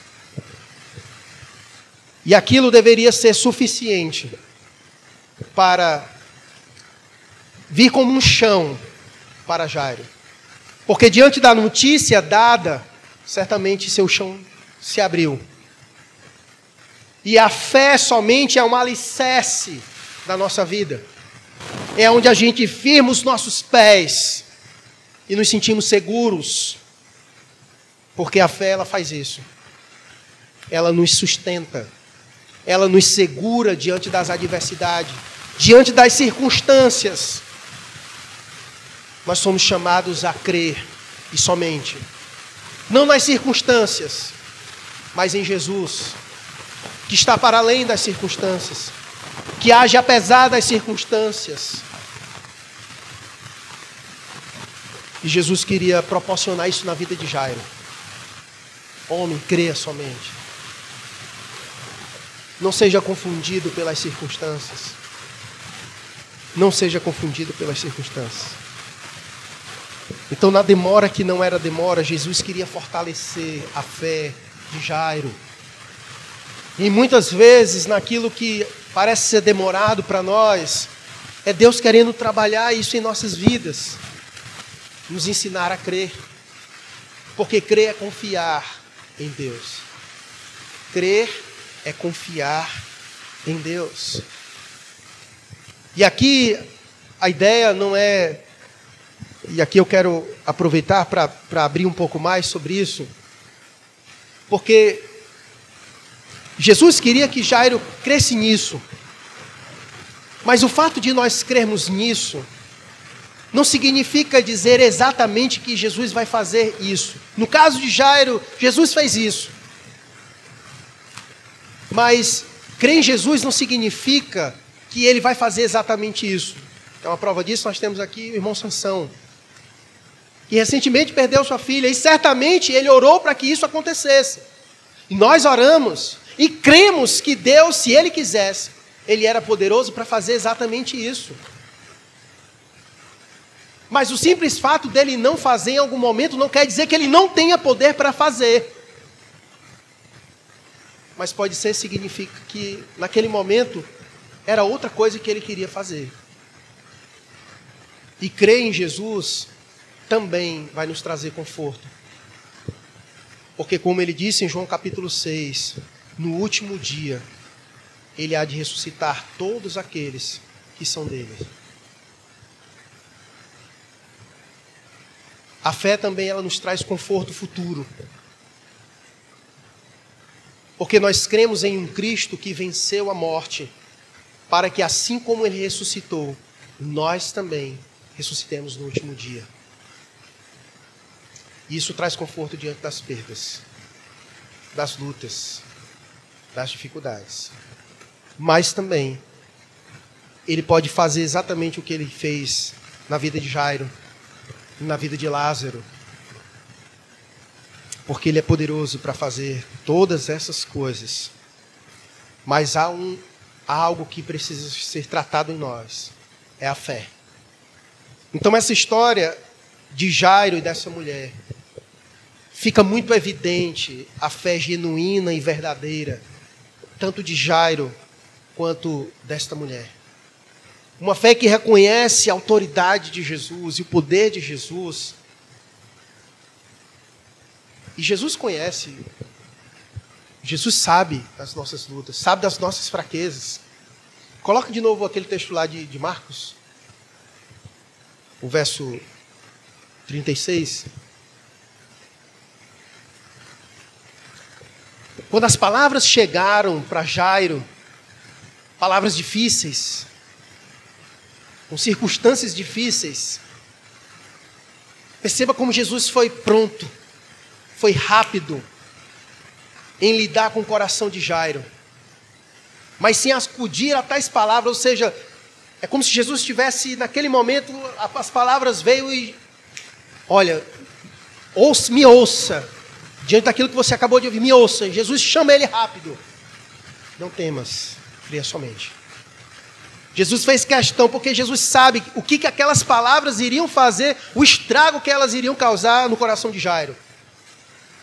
E aquilo deveria ser suficiente para vir como um chão para Jairo. Porque diante da notícia dada, certamente seu chão se abriu. E a fé somente é um alicerce da nossa vida. É onde a gente firma os nossos pés e nos sentimos seguros. Porque a fé ela faz isso. Ela nos sustenta. Ela nos segura diante das adversidades, diante das circunstâncias. Nós somos chamados a crer e somente. Não nas circunstâncias, mas em Jesus, que está para além das circunstâncias, que age apesar das circunstâncias. E Jesus queria proporcionar isso na vida de Jairo. Homem, creia somente. Não seja confundido pelas circunstâncias. Não seja confundido pelas circunstâncias. Então, na demora que não era demora, Jesus queria fortalecer a fé de Jairo. E muitas vezes, naquilo que parece ser demorado para nós, é Deus querendo trabalhar isso em nossas vidas, nos ensinar a crer. Porque crer é confiar em Deus. Crer é confiar em Deus. E aqui a ideia não é e aqui eu quero aproveitar para abrir um pouco mais sobre isso, porque Jesus queria que Jairo cresce nisso, mas o fato de nós crermos nisso não significa dizer exatamente que Jesus vai fazer isso. No caso de Jairo, Jesus fez isso. Mas crer em Jesus não significa que ele vai fazer exatamente isso. É uma prova disso, nós temos aqui o irmão Sansão que recentemente perdeu sua filha, e certamente ele orou para que isso acontecesse. E nós oramos e cremos que Deus, se ele quisesse, ele era poderoso para fazer exatamente isso. Mas o simples fato dele não fazer em algum momento não quer dizer que ele não tenha poder para fazer. Mas pode ser significa que naquele momento era outra coisa que ele queria fazer. E crer em Jesus também vai nos trazer conforto. Porque, como ele disse em João capítulo 6, no último dia, ele há de ressuscitar todos aqueles que são dele. A fé também ela nos traz conforto futuro. Porque nós cremos em um Cristo que venceu a morte, para que assim como ele ressuscitou, nós também ressuscitemos no último dia. Isso traz conforto diante das perdas, das lutas, das dificuldades. Mas também, ele pode fazer exatamente o que ele fez na vida de Jairo, na vida de Lázaro. Porque ele é poderoso para fazer todas essas coisas. Mas há, um, há algo que precisa ser tratado em nós: é a fé. Então, essa história de Jairo e dessa mulher fica muito evidente a fé genuína e verdadeira, tanto de Jairo quanto desta mulher. Uma fé que reconhece a autoridade de Jesus e o poder de Jesus. E Jesus conhece, Jesus sabe das nossas lutas, sabe das nossas fraquezas. Coloca de novo aquele texto lá de, de Marcos, o verso 36. Quando as palavras chegaram para Jairo, palavras difíceis, com circunstâncias difíceis, perceba como Jesus foi pronto, foi rápido em lidar com o coração de Jairo. Mas sem acudir a tais palavras, ou seja, é como se Jesus tivesse, naquele momento, as palavras veio e, olha, ouça, me ouça, Diante daquilo que você acabou de ouvir, me ouça. Jesus chama ele rápido. Não temas, creia somente. Jesus fez questão porque Jesus sabe o que, que aquelas palavras iriam fazer, o estrago que elas iriam causar no coração de Jairo.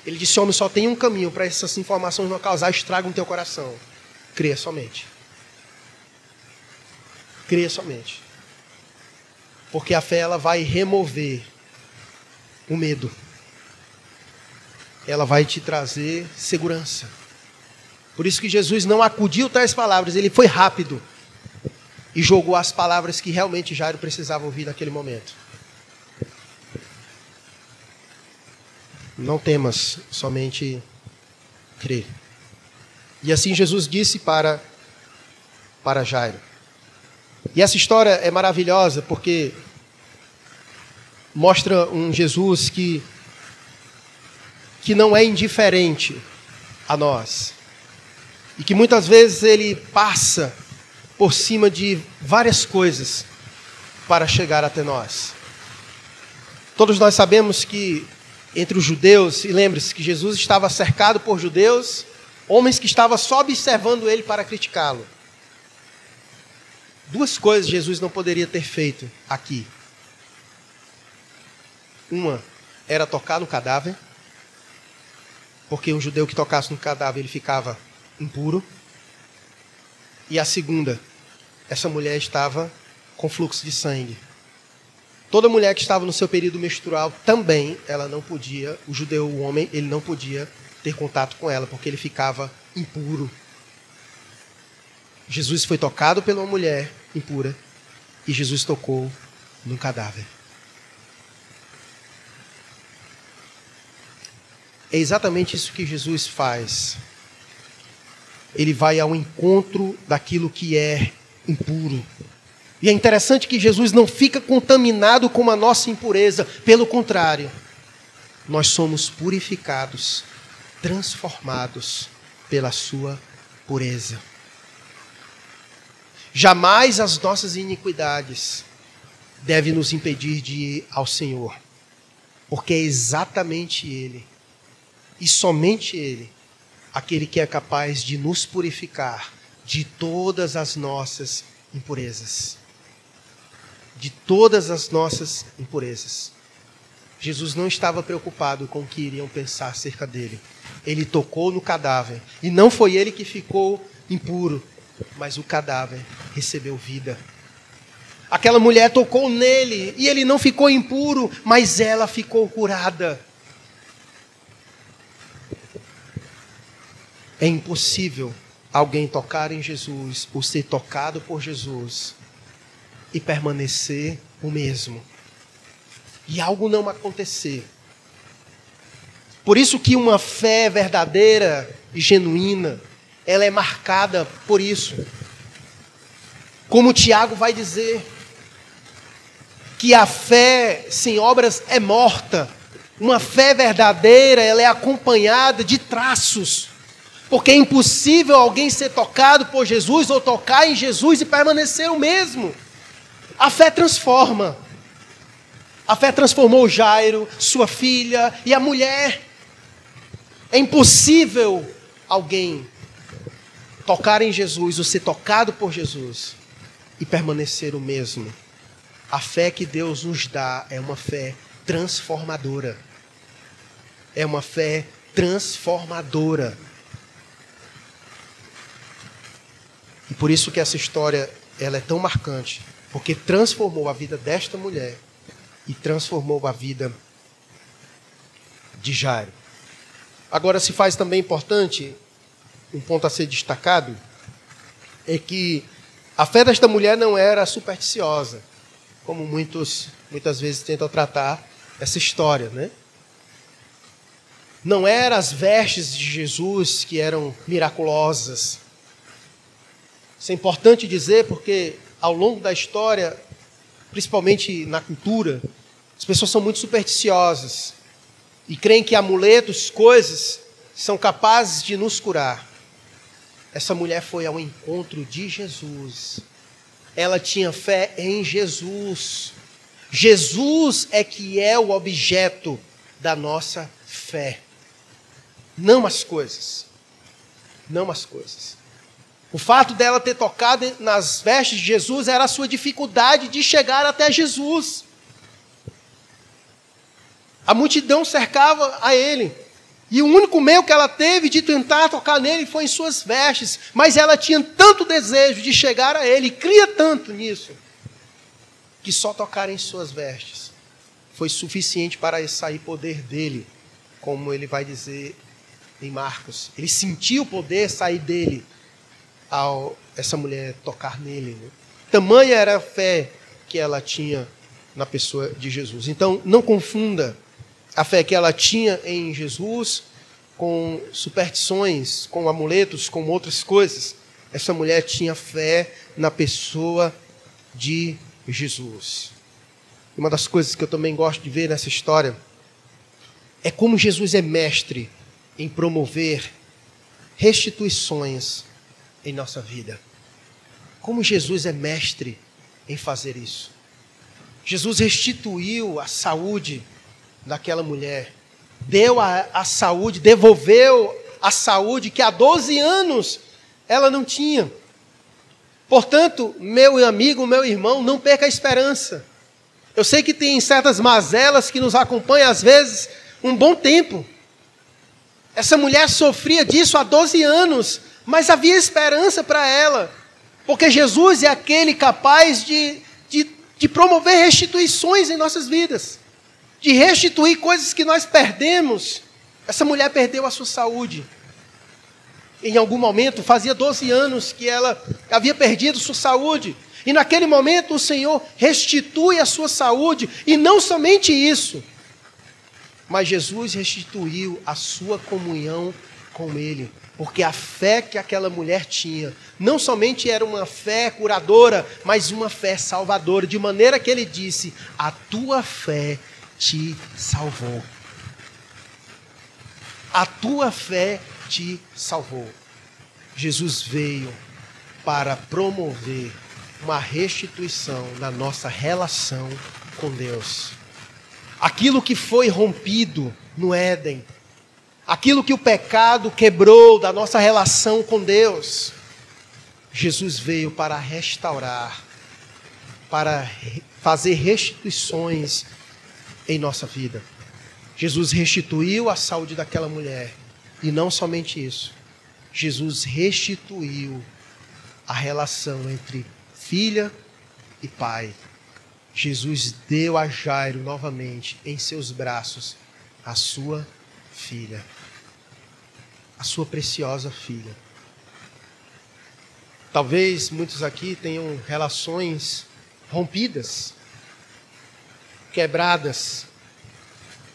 Ele disse: Homem, só tem um caminho para essas informações não causar estrago no teu coração. Creia somente. Creia somente. Porque a fé ela vai remover o medo ela vai te trazer segurança. Por isso que Jesus não acudiu tais palavras, ele foi rápido. e jogou as palavras que realmente Jairo precisava ouvir naquele momento. Não temas, somente crer. E assim Jesus disse para para Jairo. E essa história é maravilhosa porque mostra um Jesus que que não é indiferente a nós. E que muitas vezes ele passa por cima de várias coisas para chegar até nós. Todos nós sabemos que entre os judeus, e lembre-se que Jesus estava cercado por judeus, homens que estavam só observando ele para criticá-lo. Duas coisas Jesus não poderia ter feito aqui. Uma era tocar no cadáver, porque um judeu que tocasse no cadáver ele ficava impuro. E a segunda, essa mulher estava com fluxo de sangue. Toda mulher que estava no seu período menstrual também, ela não podia, o judeu, o homem, ele não podia ter contato com ela, porque ele ficava impuro. Jesus foi tocado pela mulher impura e Jesus tocou num cadáver. É exatamente isso que Jesus faz. Ele vai ao encontro daquilo que é impuro. E é interessante que Jesus não fica contaminado com a nossa impureza, pelo contrário, nós somos purificados, transformados pela sua pureza. Jamais as nossas iniquidades devem nos impedir de ir ao Senhor, porque é exatamente Ele e somente Ele, aquele que é capaz de nos purificar de todas as nossas impurezas. De todas as nossas impurezas. Jesus não estava preocupado com o que iriam pensar acerca dele. Ele tocou no cadáver. E não foi ele que ficou impuro, mas o cadáver recebeu vida. Aquela mulher tocou nele e ele não ficou impuro, mas ela ficou curada. É impossível alguém tocar em Jesus ou ser tocado por Jesus e permanecer o mesmo. E algo não acontecer. Por isso que uma fé verdadeira e genuína, ela é marcada por isso. Como Tiago vai dizer, que a fé sem obras é morta. Uma fé verdadeira, ela é acompanhada de traços. Porque é impossível alguém ser tocado por Jesus ou tocar em Jesus e permanecer o mesmo. A fé transforma. A fé transformou Jairo, sua filha e a mulher. É impossível alguém tocar em Jesus ou ser tocado por Jesus e permanecer o mesmo. A fé que Deus nos dá é uma fé transformadora. É uma fé transformadora. E por isso que essa história ela é tão marcante, porque transformou a vida desta mulher e transformou a vida de Jairo. Agora se faz também importante um ponto a ser destacado é que a fé desta mulher não era supersticiosa, como muitos muitas vezes tentam tratar essa história, né? Não eram as vestes de Jesus que eram miraculosas, isso é importante dizer porque ao longo da história, principalmente na cultura, as pessoas são muito supersticiosas e creem que amuletos, coisas, são capazes de nos curar. Essa mulher foi ao encontro de Jesus. Ela tinha fé em Jesus. Jesus é que é o objeto da nossa fé. Não as coisas. Não as coisas. O fato dela ter tocado nas vestes de Jesus era a sua dificuldade de chegar até Jesus. A multidão cercava a ele. E o único meio que ela teve de tentar tocar nele foi em suas vestes. Mas ela tinha tanto desejo de chegar a ele, cria tanto nisso, que só tocar em suas vestes foi suficiente para sair poder dele, como ele vai dizer em Marcos. Ele sentiu o poder sair dele ao essa mulher tocar nele. Né? Tamanha era a fé que ela tinha na pessoa de Jesus. Então, não confunda a fé que ela tinha em Jesus com superstições, com amuletos, com outras coisas. Essa mulher tinha fé na pessoa de Jesus. Uma das coisas que eu também gosto de ver nessa história é como Jesus é mestre em promover restituições em nossa vida. Como Jesus é mestre em fazer isso. Jesus restituiu a saúde daquela mulher, deu a, a saúde, devolveu a saúde que há 12 anos ela não tinha. Portanto, meu amigo, meu irmão, não perca a esperança. Eu sei que tem certas mazelas que nos acompanham às vezes um bom tempo. Essa mulher sofria disso há 12 anos, mas havia esperança para ela, porque Jesus é aquele capaz de, de, de promover restituições em nossas vidas, de restituir coisas que nós perdemos. Essa mulher perdeu a sua saúde. Em algum momento, fazia 12 anos que ela havia perdido sua saúde. E naquele momento o Senhor restitui a sua saúde, e não somente isso, mas Jesus restituiu a sua comunhão com Ele, porque a fé que aquela mulher tinha não somente era uma fé curadora, mas uma fé salvadora, de maneira que ele disse: A tua fé te salvou. A tua fé te salvou. Jesus veio para promover uma restituição na nossa relação com Deus. Aquilo que foi rompido no Éden, aquilo que o pecado quebrou da nossa relação com Deus, Jesus veio para restaurar, para fazer restituições em nossa vida. Jesus restituiu a saúde daquela mulher, e não somente isso, Jesus restituiu a relação entre filha e pai. Jesus deu a Jairo novamente em seus braços a sua filha, a sua preciosa filha. Talvez muitos aqui tenham relações rompidas, quebradas,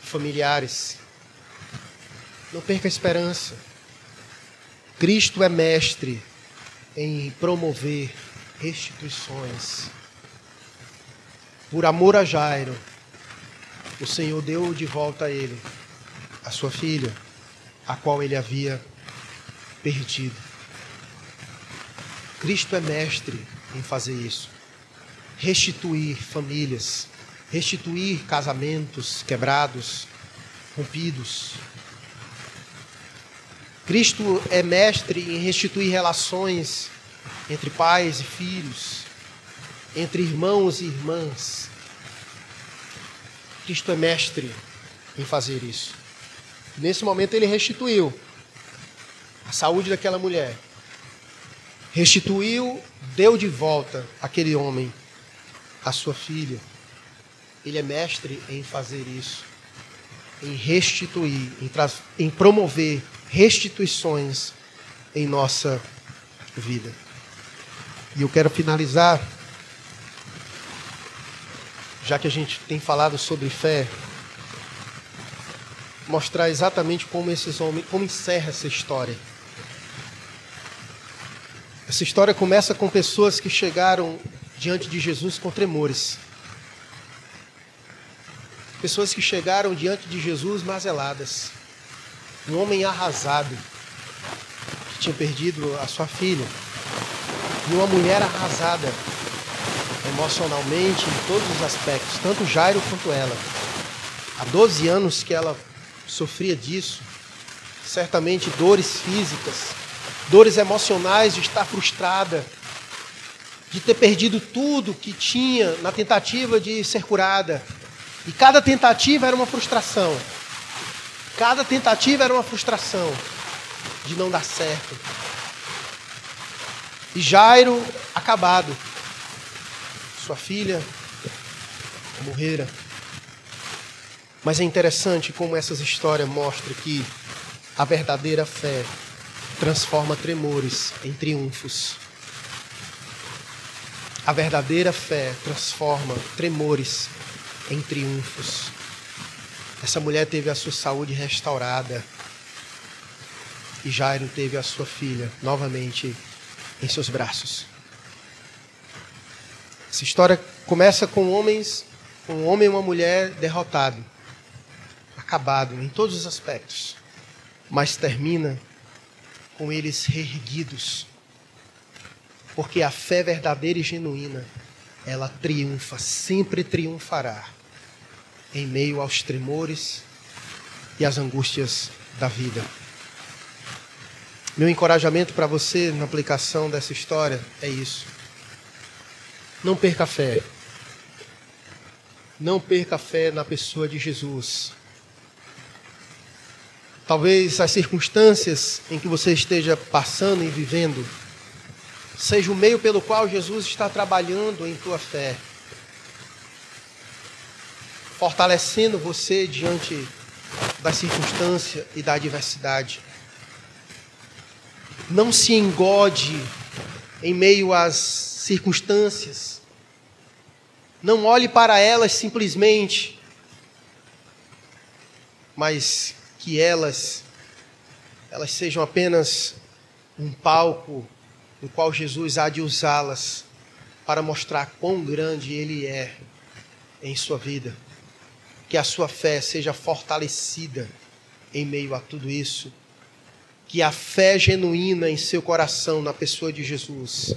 familiares. Não perca a esperança. Cristo é mestre em promover restituições. Por amor a Jairo, o Senhor deu de volta a ele a sua filha, a qual ele havia perdido. Cristo é mestre em fazer isso. Restituir famílias, restituir casamentos quebrados, rompidos. Cristo é mestre em restituir relações entre pais e filhos, entre irmãos e irmãs. Cristo é mestre em fazer isso. Nesse momento ele restituiu a saúde daquela mulher. Restituiu, deu de volta aquele homem a sua filha. Ele é mestre em fazer isso, em restituir, em, em promover restituições em nossa vida. E eu quero finalizar, já que a gente tem falado sobre fé, mostrar exatamente como esses homens, como encerra essa história. Essa história começa com pessoas que chegaram diante de Jesus com tremores. Pessoas que chegaram diante de Jesus mazeladas. Um homem arrasado, que tinha perdido a sua filha e uma mulher arrasada emocionalmente em todos os aspectos, tanto Jairo quanto ela. Há 12 anos que ela sofria disso, certamente dores físicas, dores emocionais de estar frustrada, de ter perdido tudo que tinha na tentativa de ser curada. E cada tentativa era uma frustração. Cada tentativa era uma frustração de não dar certo, e Jairo, acabado. Sua filha morrera. Mas é interessante como essas histórias mostram que a verdadeira fé transforma tremores em triunfos. A verdadeira fé transforma tremores em triunfos. Essa mulher teve a sua saúde restaurada. E Jairo teve a sua filha novamente em seus braços. Essa história começa com homens, um homem e uma mulher derrotado, acabado em todos os aspectos, mas termina com eles reerguidos. Porque a fé verdadeira e genuína, ela triunfa, sempre triunfará em meio aos tremores e às angústias da vida. Meu encorajamento para você na aplicação dessa história é isso. Não perca a fé. Não perca a fé na pessoa de Jesus. Talvez as circunstâncias em que você esteja passando e vivendo seja o meio pelo qual Jesus está trabalhando em tua fé, fortalecendo você diante da circunstância e da adversidade. Não se engode em meio às circunstâncias. Não olhe para elas simplesmente, mas que elas elas sejam apenas um palco no qual Jesus há de usá-las para mostrar quão grande ele é em sua vida. Que a sua fé seja fortalecida em meio a tudo isso que a fé genuína em seu coração na pessoa de Jesus,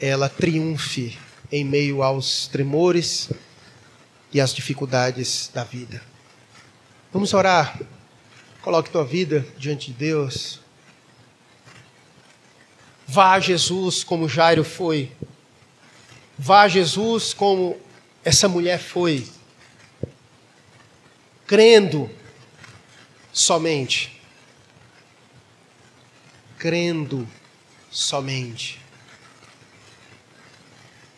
ela triunfe em meio aos tremores e às dificuldades da vida. Vamos orar. Coloque tua vida diante de Deus. Vá a Jesus como Jairo foi. Vá a Jesus como essa mulher foi. Crendo somente crendo somente.